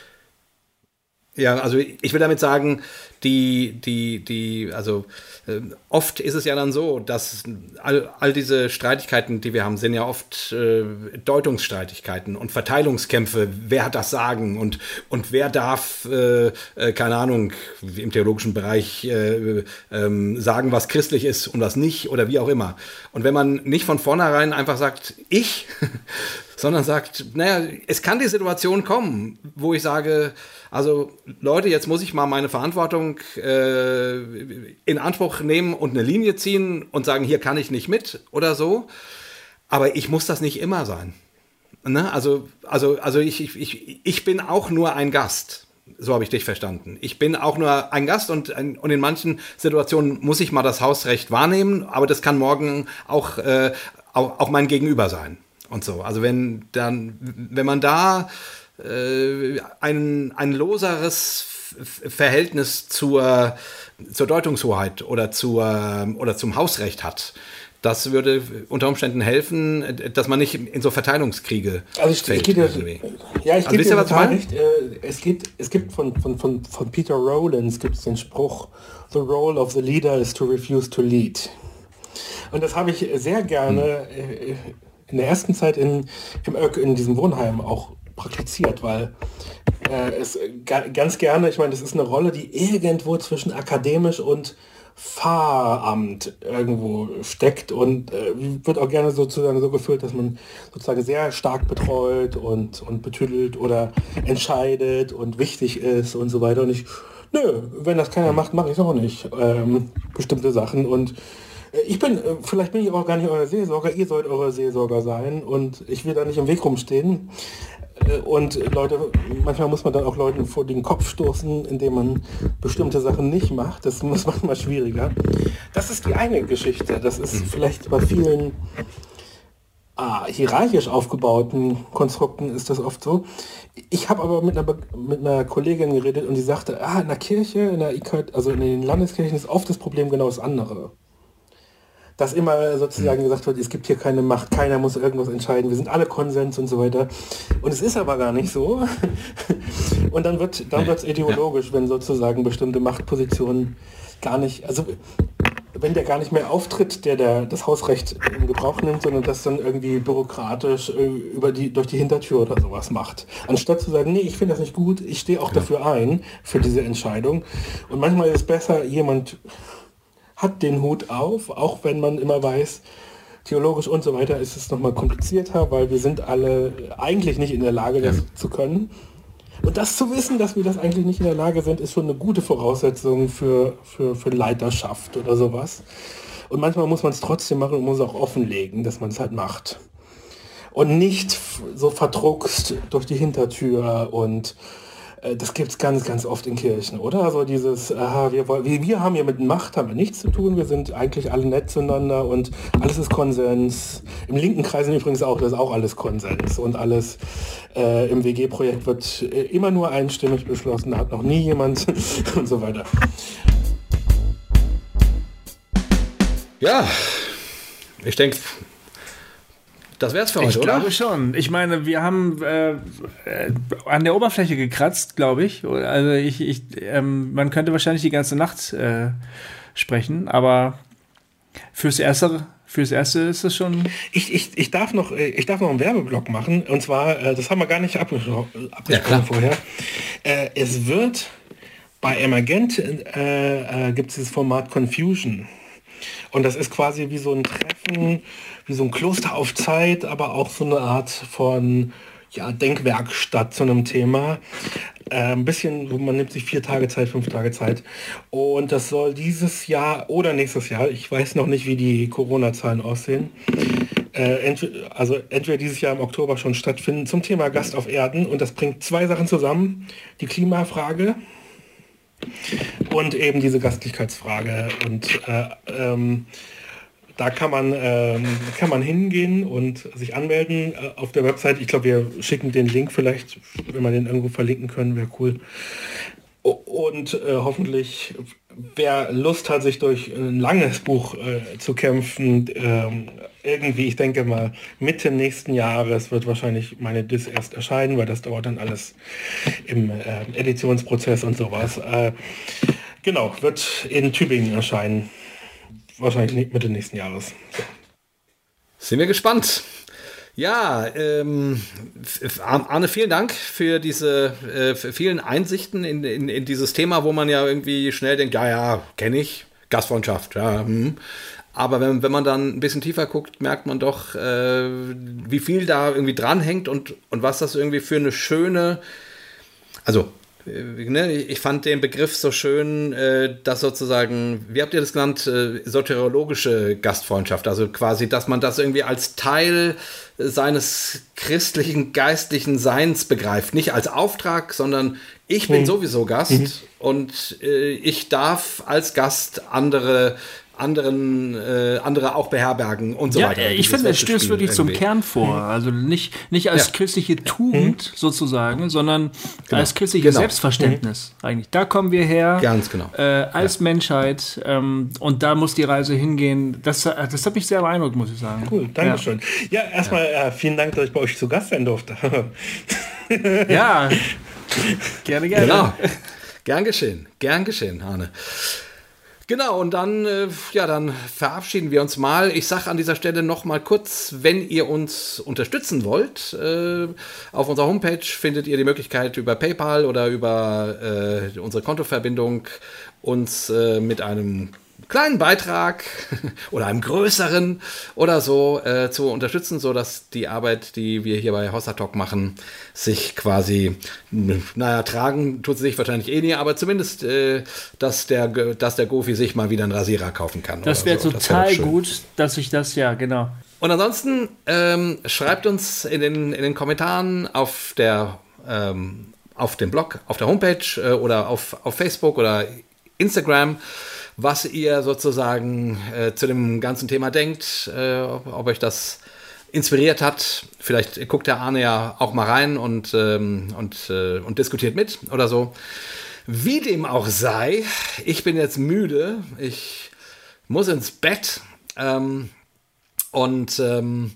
ja, also ich will damit sagen, die, die, die, also äh, oft ist es ja dann so, dass all, all diese Streitigkeiten, die wir haben, sind ja oft äh, Deutungsstreitigkeiten und Verteilungskämpfe. Wer hat das Sagen und, und wer darf, äh, äh, keine Ahnung, im theologischen Bereich äh, ähm, sagen, was christlich ist und was nicht oder wie auch immer. Und wenn man nicht von vornherein einfach sagt, ich, sondern sagt, naja, es kann die Situation kommen, wo ich sage, also Leute, jetzt muss ich mal meine Verantwortung äh, in Anspruch nehmen und eine Linie ziehen und sagen, hier kann ich nicht mit oder so. Aber ich muss das nicht immer sein. Ne? Also, also, also ich, ich, ich bin auch nur ein Gast. So habe ich dich verstanden. Ich bin auch nur ein Gast und, und in manchen Situationen muss ich mal das Hausrecht wahrnehmen, aber das kann morgen auch, äh, auch, auch mein Gegenüber sein und so. Also wenn dann, wenn man da äh, ein, ein loseres Verhältnis zur, zur Deutungshoheit oder, zur, oder zum Hausrecht hat, das würde unter Umständen helfen, dass man nicht in so Verteilungskriege also ich, fällt. Ich ja, ja, ich also, gebe dir total recht. Äh, es, gibt, es gibt von, von, von, von Peter Rowlands gibt es den Spruch, The role of the leader is to refuse to lead. Und das habe ich sehr gerne hm. In der ersten Zeit in, im, in diesem Wohnheim auch praktiziert, weil äh, es ganz gerne, ich meine, das ist eine Rolle, die irgendwo zwischen akademisch und Pfarramt irgendwo steckt und äh, wird auch gerne sozusagen so gefühlt, dass man sozusagen sehr stark betreut und, und betüdelt oder entscheidet und wichtig ist und so weiter. Und ich, nö, wenn das keiner macht, mache ich es auch nicht. Ähm, bestimmte Sachen und ich bin, äh, vielleicht bin ich auch gar nicht euer Seelsorger, ihr sollt euer Seelsorger sein und ich will da nicht im Weg rumstehen. Äh, und Leute, manchmal muss man dann auch Leuten vor den Kopf stoßen, indem man bestimmte Sachen nicht macht. Das muss manchmal schwieriger. Das ist die eine Geschichte. Das ist vielleicht bei vielen ah, hierarchisch aufgebauten Konstrukten ist das oft so. Ich habe aber mit einer, mit einer Kollegin geredet und die sagte, ah, in der Kirche, in der IK, also in den Landeskirchen ist oft das Problem genau das andere dass immer sozusagen gesagt wird, es gibt hier keine Macht, keiner muss irgendwas entscheiden, wir sind alle Konsens und so weiter. Und es ist aber gar nicht so. Und dann wird dann wird es ideologisch, wenn sozusagen bestimmte Machtpositionen gar nicht, also wenn der gar nicht mehr auftritt, der, der das Hausrecht in Gebrauch nimmt, sondern das dann irgendwie bürokratisch äh, über die, durch die Hintertür oder sowas macht. Anstatt zu sagen, nee, ich finde das nicht gut, ich stehe auch ja. dafür ein, für diese Entscheidung. Und manchmal ist es besser, jemand hat den Hut auf, auch wenn man immer weiß, theologisch und so weiter ist es nochmal komplizierter, weil wir sind alle eigentlich nicht in der Lage, das ja. zu können. Und das zu wissen, dass wir das eigentlich nicht in der Lage sind, ist schon eine gute Voraussetzung für, für, für Leiterschaft oder sowas. Und manchmal muss man es trotzdem machen und muss auch offenlegen, dass man es halt macht. Und nicht so verdruckst durch die Hintertür und das gibt es ganz, ganz oft in Kirchen, oder? Also dieses, aha, wir, wir, wir haben hier mit Macht haben wir nichts zu tun, wir sind eigentlich alle nett zueinander und alles ist Konsens. Im linken Kreisen übrigens auch, das ist auch alles Konsens und alles äh, im WG-Projekt wird äh, immer nur einstimmig beschlossen, da hat noch nie jemand und so weiter. Ja, ich denke, das wäre es für heute, ich oder? Ich glaube schon. Ich meine, wir haben äh, an der Oberfläche gekratzt, glaube ich. Also ich, ich ähm, man könnte wahrscheinlich die ganze Nacht äh, sprechen, aber fürs erste Fürs erste ist es schon. Ich, ich, ich, darf noch, äh, ich darf noch einen Werbeblock machen. Und zwar, äh, das haben wir gar nicht abgesprochen ja, vorher. Äh, es wird bei Emergent äh, äh, gibt es dieses Format Confusion. Und das ist quasi wie so ein Treffen wie so ein Kloster auf Zeit, aber auch so eine Art von ja, Denkwerkstatt zu einem Thema. Äh, ein bisschen, man nimmt sich vier Tage Zeit, fünf Tage Zeit. Und das soll dieses Jahr oder nächstes Jahr, ich weiß noch nicht, wie die Corona-Zahlen aussehen, äh, entweder, also entweder dieses Jahr im Oktober schon stattfinden zum Thema Gast auf Erden. Und das bringt zwei Sachen zusammen. Die Klimafrage und eben diese Gastlichkeitsfrage. Und äh, ähm, da kann man, ähm, kann man hingehen und sich anmelden äh, auf der Website. Ich glaube, wir schicken den Link vielleicht, wenn wir den irgendwo verlinken können, wäre cool. Und äh, hoffentlich, wer Lust hat, sich durch ein langes Buch äh, zu kämpfen, ähm, irgendwie, ich denke mal, Mitte nächsten Jahres wird wahrscheinlich meine Dis erst erscheinen, weil das dauert dann alles im äh, Editionsprozess und sowas. Äh, genau, wird in Tübingen erscheinen wahrscheinlich Mitte nächsten Jahres. So. Sind wir gespannt. Ja, ähm, Arne, vielen Dank für diese äh, für vielen Einsichten in, in, in, dieses Thema, wo man ja irgendwie schnell denkt, ja, ja, kenne ich, Gastfreundschaft, ja. Hm. Aber wenn, wenn man dann ein bisschen tiefer guckt, merkt man doch, äh, wie viel da irgendwie dranhängt und, und was das irgendwie für eine schöne, also ich fand den Begriff so schön, äh, dass sozusagen, wie habt ihr das genannt, äh, soteriologische Gastfreundschaft, also quasi, dass man das irgendwie als Teil seines christlichen, geistlichen Seins begreift. Nicht als Auftrag, sondern ich bin mhm. sowieso Gast mhm. und äh, ich darf als Gast andere anderen, äh, andere auch beherbergen und so ja, weiter. Ich finde, es stößt wirklich irgendwie. zum Kern vor. Mhm. Also nicht, nicht als ja. christliche Tugend mhm. sozusagen, sondern genau. als christliches genau. Selbstverständnis mhm. eigentlich. Da kommen wir her. Ganz genau. Äh, als ja. Menschheit. Ähm, und da muss die Reise hingehen. Das, das hat mich sehr beeindruckt, muss ich sagen. Cool, danke schön. Ja, erstmal äh, vielen Dank, dass ich bei euch zu Gast sein durfte. ja, gerne, gerne. Genau. Gern geschehen, gern geschehen, Arne. Genau, und dann, äh, ja, dann verabschieden wir uns mal. Ich sage an dieser Stelle noch mal kurz, wenn ihr uns unterstützen wollt, äh, auf unserer Homepage findet ihr die Möglichkeit über PayPal oder über äh, unsere Kontoverbindung uns äh, mit einem kleinen Beitrag oder einem größeren oder so äh, zu unterstützen, so dass die Arbeit, die wir hier bei Hossa Talk machen, sich quasi, naja, tragen tut sie sich wahrscheinlich eh nie, aber zumindest, äh, dass der, dass der Gofi sich mal wieder einen Rasierer kaufen kann. Das wäre so. total das wär gut, dass ich das, ja, genau. Und ansonsten ähm, schreibt uns in den, in den Kommentaren auf der ähm, auf dem Blog, auf der Homepage äh, oder auf, auf Facebook oder Instagram was ihr sozusagen äh, zu dem ganzen Thema denkt, äh, ob euch das inspiriert hat. Vielleicht guckt der Arne ja auch mal rein und, ähm, und, äh, und diskutiert mit oder so. Wie dem auch sei, ich bin jetzt müde. Ich muss ins Bett. Ähm, und ähm,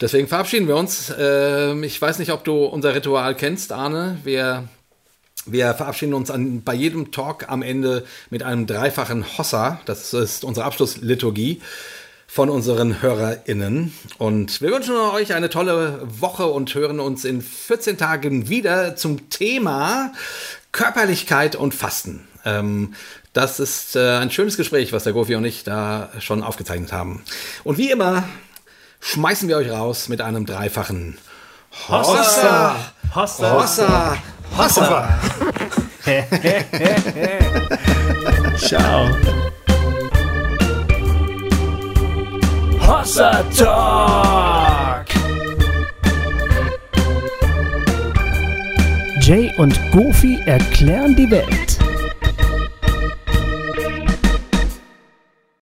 deswegen verabschieden wir uns. Ähm, ich weiß nicht, ob du unser Ritual kennst, Arne. Wir Wir verabschieden uns an, bei jedem Talk am Ende mit einem dreifachen Hossa. Das ist unsere Abschlussliturgie von unseren HörerInnen. Und wir wünschen euch eine tolle Woche und hören uns in 14 Tagen wieder zum Thema Körperlichkeit und Fasten. Ähm, das ist äh, ein schönes Gespräch, was der Gofi und ich da schon aufgezeichnet haben. Und wie immer schmeißen wir euch raus mit einem dreifachen Hossa! Hossa! Hossa! Hossa! Ciao! Hossa Talk! Jay und Goofy erklären die Welt.